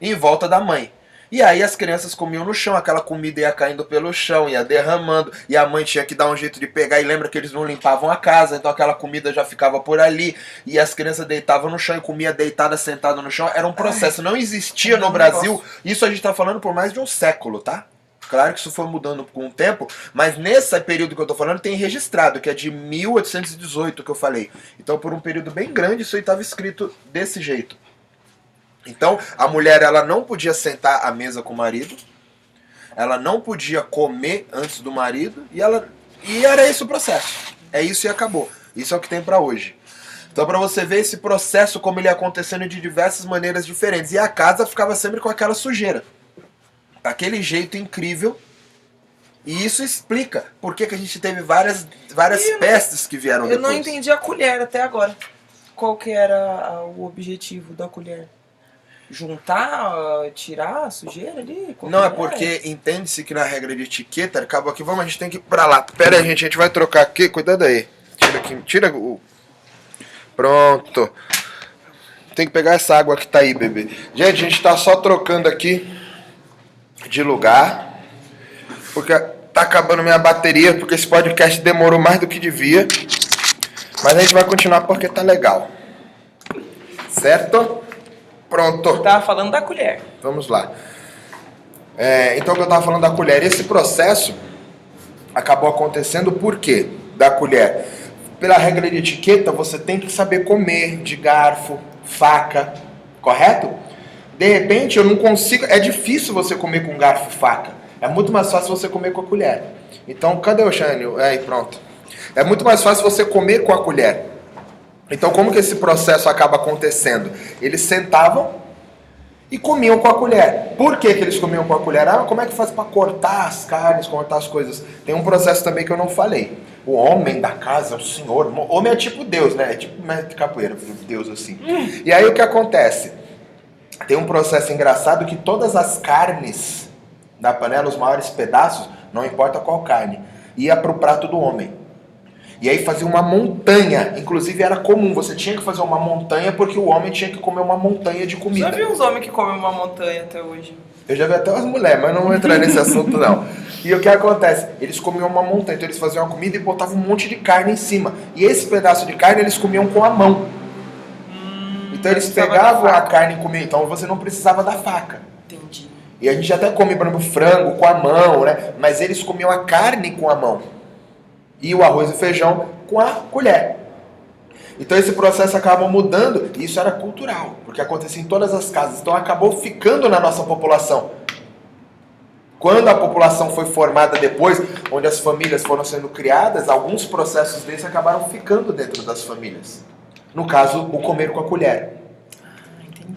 em volta da mãe. E aí as crianças comiam no chão, aquela comida ia caindo pelo chão, ia derramando, e a mãe tinha que dar um jeito de pegar, e lembra que eles não limpavam a casa, então aquela comida já ficava por ali, e as crianças deitavam no chão e comia deitada, sentada no chão, era um processo, não existia no Brasil, isso a gente tá falando por mais de um século, tá? Claro que isso foi mudando com o tempo, mas nesse período que eu tô falando tem registrado, que é de 1818 que eu falei. Então por um período bem grande isso aí estava escrito desse jeito. Então, a mulher ela não podia sentar à mesa com o marido, ela não podia comer antes do marido, e ela e era esse o processo. É isso e acabou. Isso é o que tem pra hoje. Então, pra você ver esse processo como ele ia acontecendo de diversas maneiras diferentes, e a casa ficava sempre com aquela sujeira. Daquele jeito incrível. E isso explica por que, que a gente teve várias, várias Eu não- pestes que vieram Eu depois. não entendi a colher até agora. Qual que era o objetivo da colher? Juntar, ah, tirar a sujeira ali? Não, é que porque entende-se que na regra de etiqueta, acabou aqui, vamos, a gente tem que ir pra lá. Pera aí, gente, a gente vai trocar aqui, cuidado aí. Tira aqui, tira o. Pronto. Tem que pegar essa água que tá aí, bebê. Gente, a gente tá só trocando aqui de lugar. Porque tá acabando minha bateria, porque esse podcast demorou mais do que devia. Mas a gente vai continuar porque tá legal. Certo? Pronto. Tava falando da colher. Vamos lá. É, então, eu estava falando da colher. Esse processo acabou acontecendo por quê? Da colher. Pela regra de etiqueta, você tem que saber comer de garfo, faca, correto? De repente, eu não consigo. É difícil você comer com garfo e faca. É muito mais fácil você comer com a colher. Então, cadê o Jânio? Aí, pronto. É muito mais fácil você comer com a colher. Então, como que esse processo acaba acontecendo? Eles sentavam e comiam com a colher. Por que, que eles comiam com a colher? Ah, como é que faz para cortar as carnes, cortar as coisas? Tem um processo também que eu não falei. O homem da casa, o senhor, o homem é tipo Deus, né? É tipo mestre de capoeira, Deus assim. E aí o que acontece? Tem um processo engraçado que todas as carnes da panela, os maiores pedaços, não importa qual carne, ia para o prato do homem. E aí fazia uma montanha. Inclusive era comum, você tinha que fazer uma montanha porque o homem tinha que comer uma montanha de comida. Já vi uns homens que comem uma montanha até hoje. Eu já vi até umas mulheres, mas não vou entrar nesse assunto não. E o que acontece? Eles comiam uma montanha, então eles faziam uma comida e botavam um monte de carne em cima. E esse pedaço de carne eles comiam com a mão. então eles pegavam a carne e comiam. Então você não precisava da faca. Entendi. E a gente até come, por exemplo, frango com a mão, né? Mas eles comiam a carne com a mão. E o arroz e feijão com a colher. Então esse processo acaba mudando, e isso era cultural, porque acontecia em todas as casas. Então acabou ficando na nossa população. Quando a população foi formada depois, onde as famílias foram sendo criadas, alguns processos desses acabaram ficando dentro das famílias. No caso, o comer com a colher.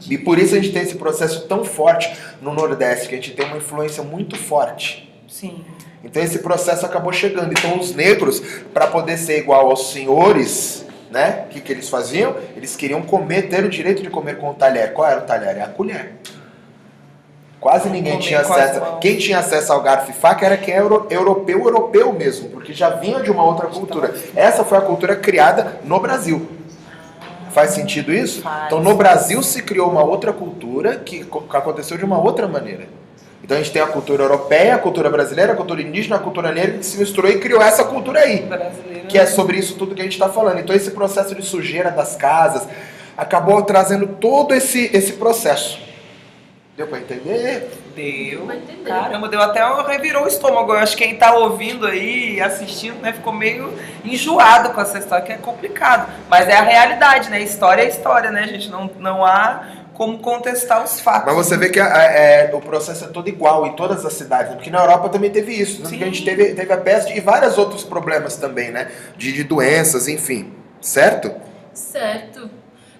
E por isso a gente tem esse processo tão forte no Nordeste, que a gente tem uma influência muito forte. Sim. Então esse processo acabou chegando. Então os negros, para poder ser igual aos senhores, né? O que, que eles faziam? Eles queriam comer, ter o direito de comer com o talher. Qual era o talher? É a colher. Quase ninguém tinha acesso. Quem tinha acesso ao garfo e faca era quem era euro- europeu, europeu mesmo, porque já vinha de uma outra cultura. Essa foi a cultura criada no Brasil. Faz sentido isso? Faz. Então no Brasil se criou uma outra cultura que aconteceu de uma outra maneira. Então a gente tem a cultura europeia, a cultura brasileira, a cultura indígena, a cultura negra que se misturou e criou essa cultura aí. Brasileiro. Que é sobre isso tudo que a gente está falando. Então esse processo de sujeira das casas acabou trazendo todo esse, esse processo. Deu para entender? Deu. Entender. Caramba, deu até revirou o estômago. Eu acho que quem tá ouvindo aí, assistindo, né, ficou meio enjoado com essa história, que é complicado. Mas é a realidade, né? História é história, né, gente? Não, não há como contestar os fatos. Mas você vê que a- é, o processo é todo igual em todas as cidades, né? porque na Europa também teve isso, tanto Sim. que a gente teve, teve a peste e vários outros problemas também, né? De, de doenças, enfim. Certo? Certo.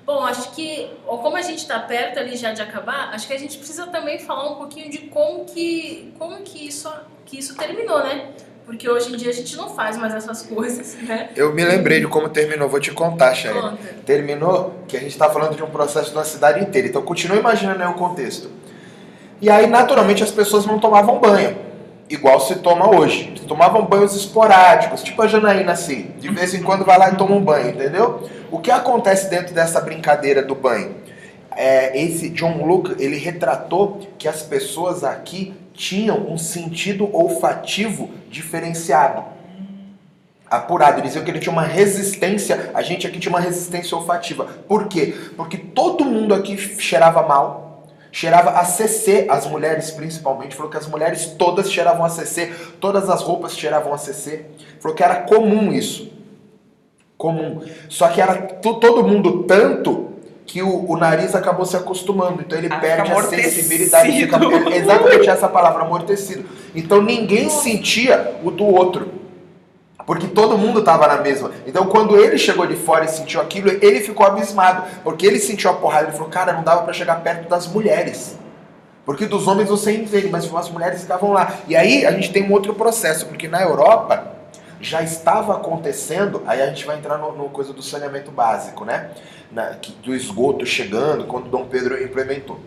Bom, acho que, ou como a gente está perto ali já de acabar, acho que a gente precisa também falar um pouquinho de como que, como que isso, que isso terminou, né? Porque hoje em dia a gente não faz mais essas coisas, né? Eu me lembrei de como terminou, vou te contar. Conta. Terminou que a gente está falando de um processo na cidade inteira. Então continua imaginando aí o contexto. E aí, naturalmente, as pessoas não tomavam banho, igual se toma hoje. Tomavam banhos esporádicos, tipo a Janaína assim. De vez em quando vai lá e toma um banho, entendeu? O que acontece dentro dessa brincadeira do banho? É, esse John Luke, ele retratou que as pessoas aqui tinham um sentido olfativo diferenciado apurado. Eles diziam que ele tinha uma resistência, a gente aqui tinha uma resistência olfativa. Por quê? Porque todo mundo aqui cheirava mal, cheirava a CC, as mulheres principalmente, falou que as mulheres todas cheiravam a CC, todas as roupas cheiravam a CC. Falou que era comum isso. Comum. Só que era to- todo mundo tanto que o, o nariz acabou se acostumando. Então ele Ah, perde a sensibilidade. Fica, exatamente essa palavra, amortecido. Então ninguém sentia o do outro. Porque todo mundo estava na mesma. Então, quando ele chegou de fora e sentiu aquilo, ele ficou abismado. Porque ele sentiu a porrada. Ele falou, cara, não dava para chegar perto das mulheres. Porque dos homens você entende, mas as mulheres ficavam lá. E aí a gente tem um outro processo. Porque na Europa já estava acontecendo. Aí a gente vai entrar no, no coisa do saneamento básico, né? Na- que- do esgoto chegando, quando Dom Pedro implementou.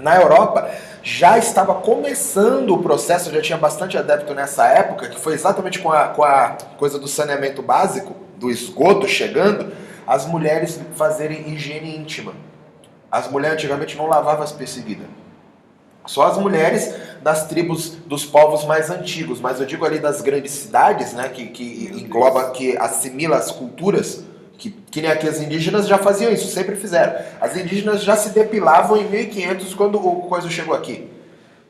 Na Europa já estava começando o processo, já tinha bastante adepto nessa época, que foi exatamente com a, com a coisa do saneamento básico, do esgoto chegando, as mulheres fazerem higiene íntima. As mulheres antigamente não lavavam as perseguidas. Só as mulheres das tribos dos povos mais antigos, mas eu digo ali das grandes cidades, né, que, que engloba, que assimila as culturas, que, que nem aqui as indígenas já faziam isso, sempre fizeram. As indígenas já se depilavam em 1500 quando o coisa chegou aqui.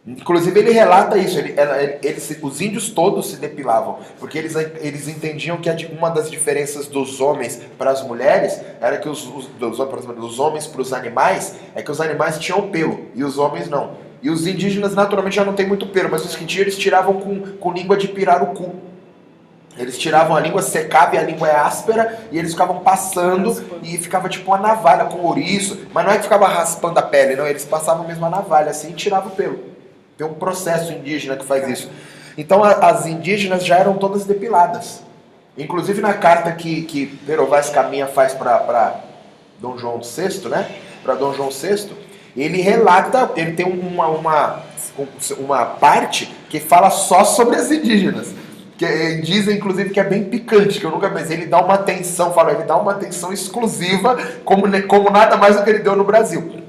Inclusive ele relata isso, ele, ele, eles, os índios todos se depilavam, porque eles, eles entendiam que uma das diferenças dos homens para as mulheres era que os, os dos, dos homens para os animais é que os animais tinham pelo e os homens não. E os indígenas naturalmente já não tem muito pelo, mas os que tinham eles tiravam com, com língua de pirarucu. Eles tiravam a língua, secava e a língua é áspera, e eles ficavam passando e ficava tipo uma navalha com ouriço, mas não é que ficava raspando a pele, não, eles passavam mesmo a navalha assim e tiravam o pelo. Tem um processo indígena que faz isso. Então a, as indígenas já eram todas depiladas. Inclusive na carta que, que Perovais Caminha faz para Dom João VI, né? Para Dom João VI, ele relata, ele tem uma, uma, uma parte que fala só sobre as indígenas. Que dizem, inclusive, que é bem picante, que eu nunca mas ele dá uma atenção, fala, ele dá uma atenção exclusiva, como, como nada mais do que ele deu no Brasil.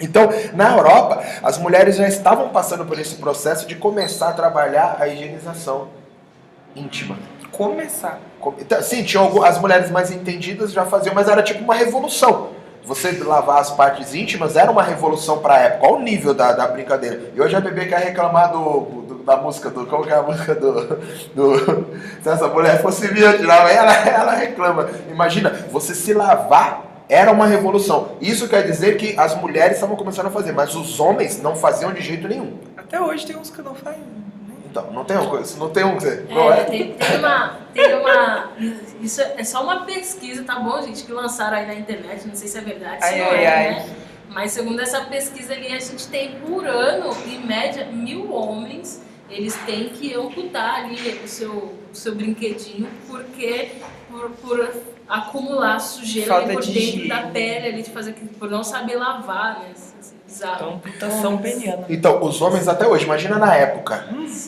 Então, na Europa, as mulheres já estavam passando por esse processo de começar a trabalhar a higienização íntima. Começar. Então, sim, tinha as mulheres mais entendidas já faziam, mas era tipo uma revolução você lavar as partes íntimas era uma revolução para a época. Olha o nível da, da brincadeira. E hoje a bebê quer reclamar do, do, da música do. Como que é a música do. do se essa mulher fosse virgem, ela, ela reclama. Imagina, você se lavar era uma revolução. Isso quer dizer que as mulheres estavam começando a fazer, mas os homens não faziam de jeito nenhum. Até hoje tem uns que não fazem. Então, não tem uma coisa, não tem um. É, é? Tem, tem, uma. Tem uma. Isso é só uma pesquisa, tá bom, gente, que lançaram aí na internet, não sei se é verdade, se ai, não ai, é, ai. né? Mas segundo essa pesquisa ali, a gente tem por ano, em média, mil homens, eles têm que amputar ali o seu, o seu brinquedinho, porque por, por acumular sujeira por dentro da pele ali, de fazer por não saber lavar, né? Então, amputação peniana. Então, os homens até hoje, imagina na época.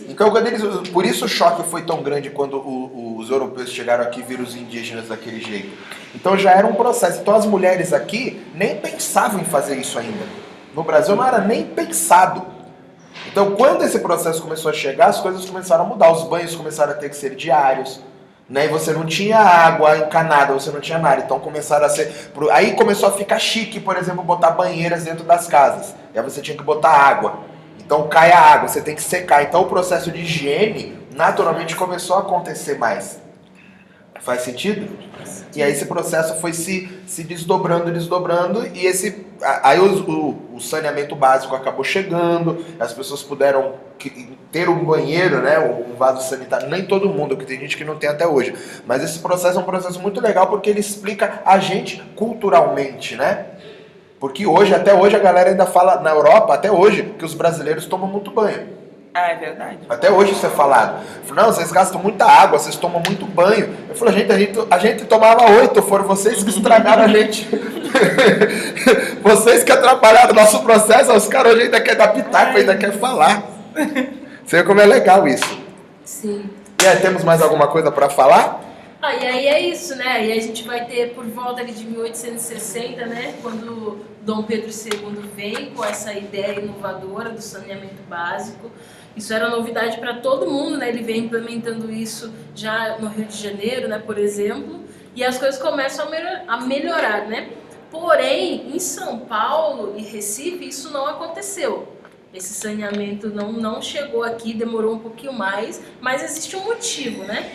Então, quando eles, por isso o choque foi tão grande quando o, os europeus chegaram aqui e viram os indígenas daquele jeito. Então já era um processo. Então as mulheres aqui nem pensavam em fazer isso ainda. No Brasil não era nem pensado. Então, quando esse processo começou a chegar, as coisas começaram a mudar. Os banhos começaram a ter que ser diários né? E você não tinha água encanada, você não tinha nada. Então começaram a ser. Aí começou a ficar chique, por exemplo, botar banheiras dentro das casas. E aí você tinha que botar água. Então cai a água, você tem que secar. Então o processo de higiene naturalmente começou a acontecer mais. Faz sentido? E aí esse processo foi se, se desdobrando, desdobrando, e esse. Aí o, o, o saneamento básico acabou chegando, as pessoas puderam ter um banheiro, né, um vaso sanitário, nem todo mundo, que tem gente que não tem até hoje. Mas esse processo é um processo muito legal porque ele explica a gente culturalmente, né? Porque hoje, até hoje, a galera ainda fala na Europa, até hoje, que os brasileiros tomam muito banho. Ah, é verdade. Até hoje isso é falado. Não, vocês gastam muita água, vocês tomam muito banho. Eu falei, gente, a gente, a gente tomava oito, foram vocês que estragaram a gente. vocês que atrapalharam o nosso processo, os caras hoje ainda querem dar pitaco, ainda querem falar. Você vê como é legal isso. Sim. E aí, temos mais alguma coisa para falar? Ah, e aí é isso, né? Aí a gente vai ter por volta de 1860, né? Quando Dom Pedro II vem com essa ideia inovadora do saneamento básico. Isso era novidade para todo mundo, né? Ele vem implementando isso já no Rio de Janeiro, né? Por exemplo. E as coisas começam a melhorar, né? Porém, em São Paulo e Recife, isso não aconteceu. Esse saneamento não, não chegou aqui, demorou um pouquinho mais, mas existe um motivo, né?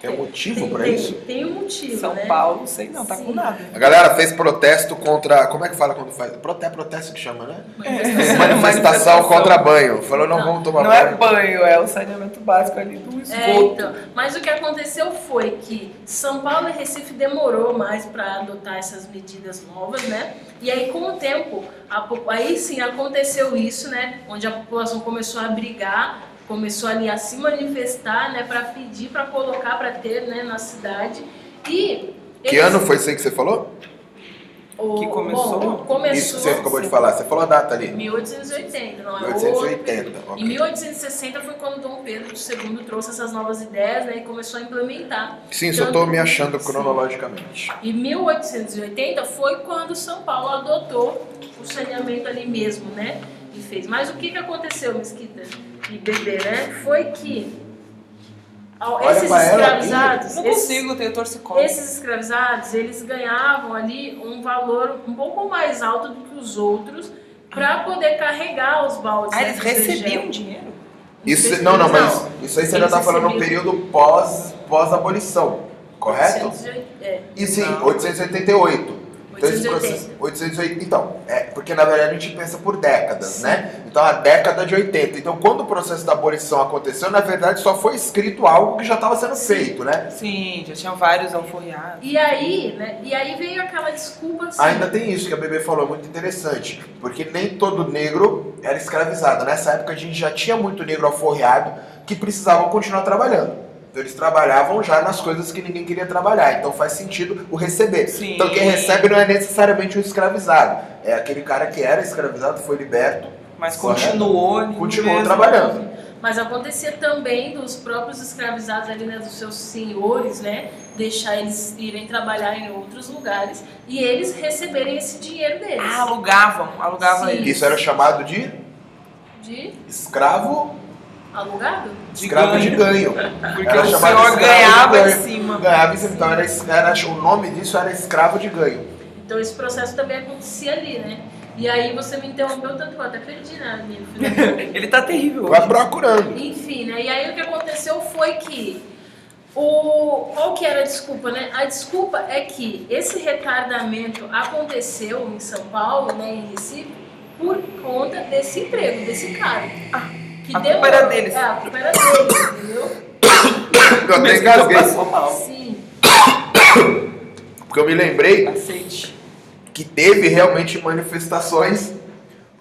Tem um motivo para isso? Tem um motivo. São né? Paulo, sei não, tá Sim. com nada. A galera fez protesto contra. Como é que fala quando faz? Prote, protesto que chama, né? Manifestação, Manifestação contra banho. Falou, não, não vamos tomar não banho. Não é banho, é o saneamento básico ali do esgoto. É, então. Mas o que aconteceu foi que São Paulo e Recife demorou mais para adotar essas medidas novas, né? E aí, com o tempo, a, aí sim aconteceu isso, né? Onde a população começou a brigar começou ali a se manifestar, né, para pedir, para colocar, para ter, né, na cidade. E que ano foi isso aí que você falou? O, Que começou? Bom, começou Isso que você acabou de falar, você falou a data ali. 1880, não é? 1880. Em ok. 1860 foi quando Dom Pedro II trouxe essas novas ideias né, e começou a implementar. Sim, só tô me achando cronologicamente. E 1880 foi quando São Paulo adotou o saneamento ali mesmo, né? E fez. Mas o que, que aconteceu, Mesquita e Bebê, né? Foi que ao- esses ela, escravizados, Não esses- consigo, tenho torcicolo. esses escravizados, eles ganhavam ali um valor um pouco mais alto do que os outros para poder carregar os baldes. Ah, né, eles recebiam dinheiro? Isso, não, não, mas isso aí você ainda Eles tá falando recebiam. período pós, pós-abolição, correto? 808, é. E sim, Não. 888. Então, esse 880. processo, 880. Então, é, porque na verdade a gente pensa por décadas, né? Então, a década de 80. Então, quando o processo da abolição aconteceu, na verdade só foi escrito algo que já estava sendo feito, né? Sim, já tinham vários alforriados. E aí, né? E aí veio aquela desculpa assim. Ainda tem isso que a Bebê falou, muito interessante. Porque nem todo negro era escravizado. Nessa época a gente já tinha muito negro alforreado que precisavam continuar trabalhando. Então eles trabalhavam já nas coisas que ninguém queria trabalhar. Então faz sentido o receber. Sim. Então quem recebe não é necessariamente o escravizado. É aquele cara que era escravizado, foi liberto, Mas continuou. continuou mesmo- trabalhando. Mas acontecia também dos próprios escravizados ali, né, dos seus senhores, né, deixar eles irem trabalhar em outros lugares e eles receberem esse dinheiro deles. Ah, alugavam, alugavam Sim. eles. Isso era chamado de De escravo, alugado? De escravo de ganho. ganho. Porque Era o chamado senhor escravo de ganhava em ganho. cima. Ganhava em cima. Então era, era, o nome disso era escravo de ganho. Então esse processo também acontecia ali, né? E aí você me interrompeu tanto que eu até perdi, né? Ele tá terrível. Vai hoje. procurando. Enfim, né? E aí o que aconteceu foi que o qual que era a desculpa, né? A desculpa é que esse retardamento aconteceu em São Paulo, né, em Recife, por conta desse emprego, desse cara. Que a culpa era deles. É, a culpa era deles, entendeu? Eu até engasguei. mal. Sim. Porque eu me lembrei Aceite. que teve realmente manifestações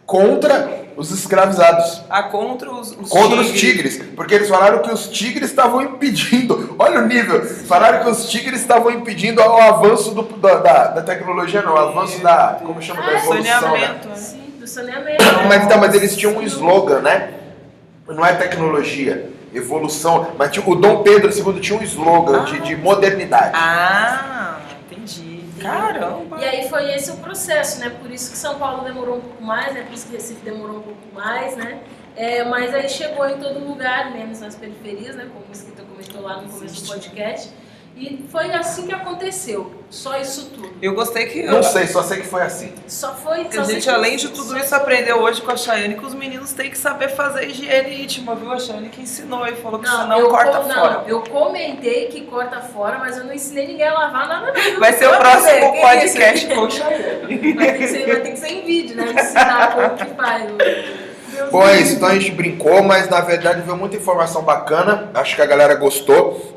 contra os escravizados. Ah, contra os, os Contra os tigres, porque eles falaram que os tigres estavam impedindo. Olha o nível. Falaram que os tigres estavam impedindo o avanço do- da, da- da tecnologia, não, o avanço da. Como chama? Da Ah, evolução. Né? Saneamento. né? Sim, do saneamento. Mas, então, mas eles tinham um slogan, né? Não é tecnologia, evolução. Mas tinha- o Dom Pedro II tinha um slogan de, de modernidade. Ah, entendi. Caramba. E aí foi esse o processo, né? Por isso que São Paulo demorou um pouco mais, né? Por isso que Recife demorou um pouco mais, né? É, mas aí chegou em todo lugar, menos nas periferias, né? Como o Mesquita comentou lá no começo do podcast. E foi assim que aconteceu. Só isso tudo. Eu gostei que. Não sei, só sei que foi assim. Só foi. Só a gente, além de tudo só- isso, aprendeu hoje com a Chayane que os meninos têm que saber fazer higiene íntima, viu? A Chayane que ensinou e falou que Não, senão eu, corta co- não, fora. eu comentei que corta fora, mas eu não ensinei ninguém a lavar nada não. Vai ser o próximo podcast com a Chayane. Vai ter, que ser, vai ter que ser em vídeo, né? Ensinar como que faz. Bom, é me isso. Então a gente brincou, mas na verdade veio muita informação bacana. Acho que a galera gostou.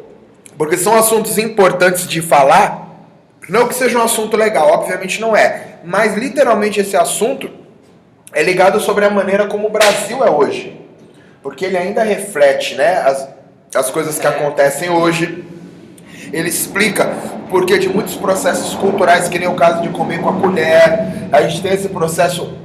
Porque são assuntos importantes de falar. Não que seja um assunto legal, obviamente não é. Mas literalmente esse assunto é ligado sobre a maneira como o Brasil é hoje. Porque ele ainda reflete né, as, as coisas que acontecem hoje. Ele explica por que de muitos processos culturais, que nem o caso de comer com a colher, a gente tem esse processo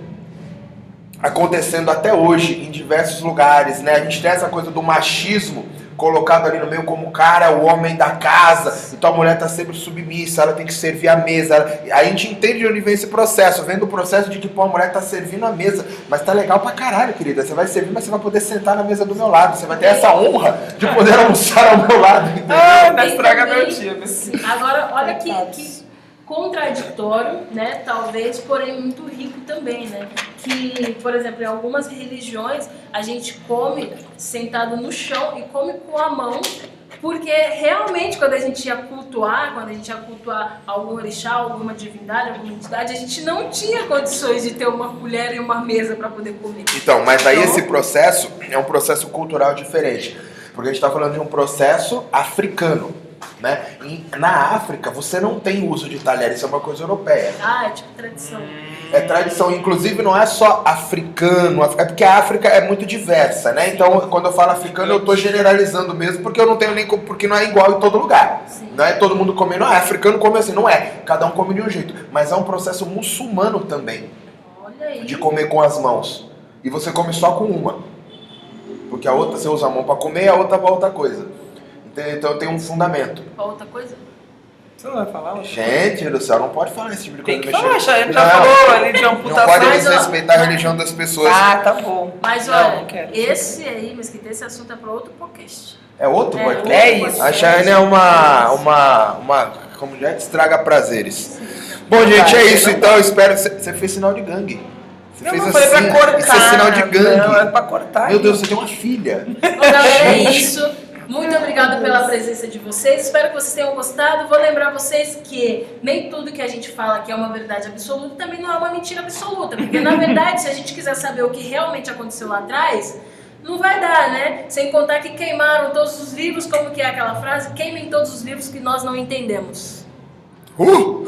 acontecendo até hoje em diversos lugares, né? A gente tem essa coisa do machismo colocado ali no meio como o cara, o homem da casa, então a mulher tá sempre submissa, ela tem que servir a mesa. ela- a gente entende de onde vem esse processo, vendo o processo de que pô, a mulher tá servindo a mesa, mas tá legal pra caralho, querida. Você vai servir, mas você vai poder sentar na mesa do meu lado, você vai ter essa honra de poder almoçar ao meu lado, entendeu? Ah, não estraga meu. Sim, Agora, olha que, que contraditório, né? Talvez, porém muito rico também, né? Que, por exemplo, em algumas religiões a gente come sentado no chão e come com a mão, porque realmente quando a gente ia cultuar, quando a gente ia cultuar algum orixá, alguma divindade, alguma entidade, a gente não tinha condições de ter uma colher e uma mesa para poder comer. Então, mas aí Então- esse processo é um processo cultural diferente. Porque a gente está falando de um processo africano. Né? Na África você não tem uso de talher, isso é uma coisa europeia. Ah, é tipo tradição. É tradição, inclusive não é só africano, é porque a África é muito diversa, né? Então, quando eu falo africano, eu tô generalizando mesmo, porque eu não tenho nem porque não é igual em todo lugar. Sim. Não é todo mundo comendo, ah, africano come assim, não é. Cada um come de um jeito, mas é um processo muçulmano também, Olha aí. de comer com as mãos. E você come só com uma. Porque a outra você usa a mão para comer, a outra para outra coisa. Então, Então tem um fundamento. Outra coisa? Você não vai falar? hoje? Gente do céu, não pode falar esse tipo de Tem coisa. que mexer- falar, já, já Não, falou ali de Não amputação. pode Mas, ó, desrespeitar a religião das pessoas. Ah, tá bom. Mas Não, olha, não esse aí, Mesquita, esse assunto é para outro podcast. É outro É, podcast? É isso. A. Chayane é uma, uma, uma, como já que estraga prazeres. Bom, gente, é isso não então. Eu espero. Você você fez sinal de gangue. Você Não, fez não foi pra cortar. Isso é sinal de gangue. Não, é pra cortar. Meu Deus, você tem uma filha. Galera, é isso. Muito obrigada pela presença de vocês. Espero que vocês tenham gostado. Vou lembrar vocês que nem tudo que a gente fala aqui é uma verdade absoluta, também não é uma mentira absoluta. Porque, na verdade, se a gente quiser saber o que realmente aconteceu lá atrás, não vai dar, né? Sem contar que queimaram todos os livros, como que é aquela frase? Queimem todos os livros que nós não entendemos. Uh!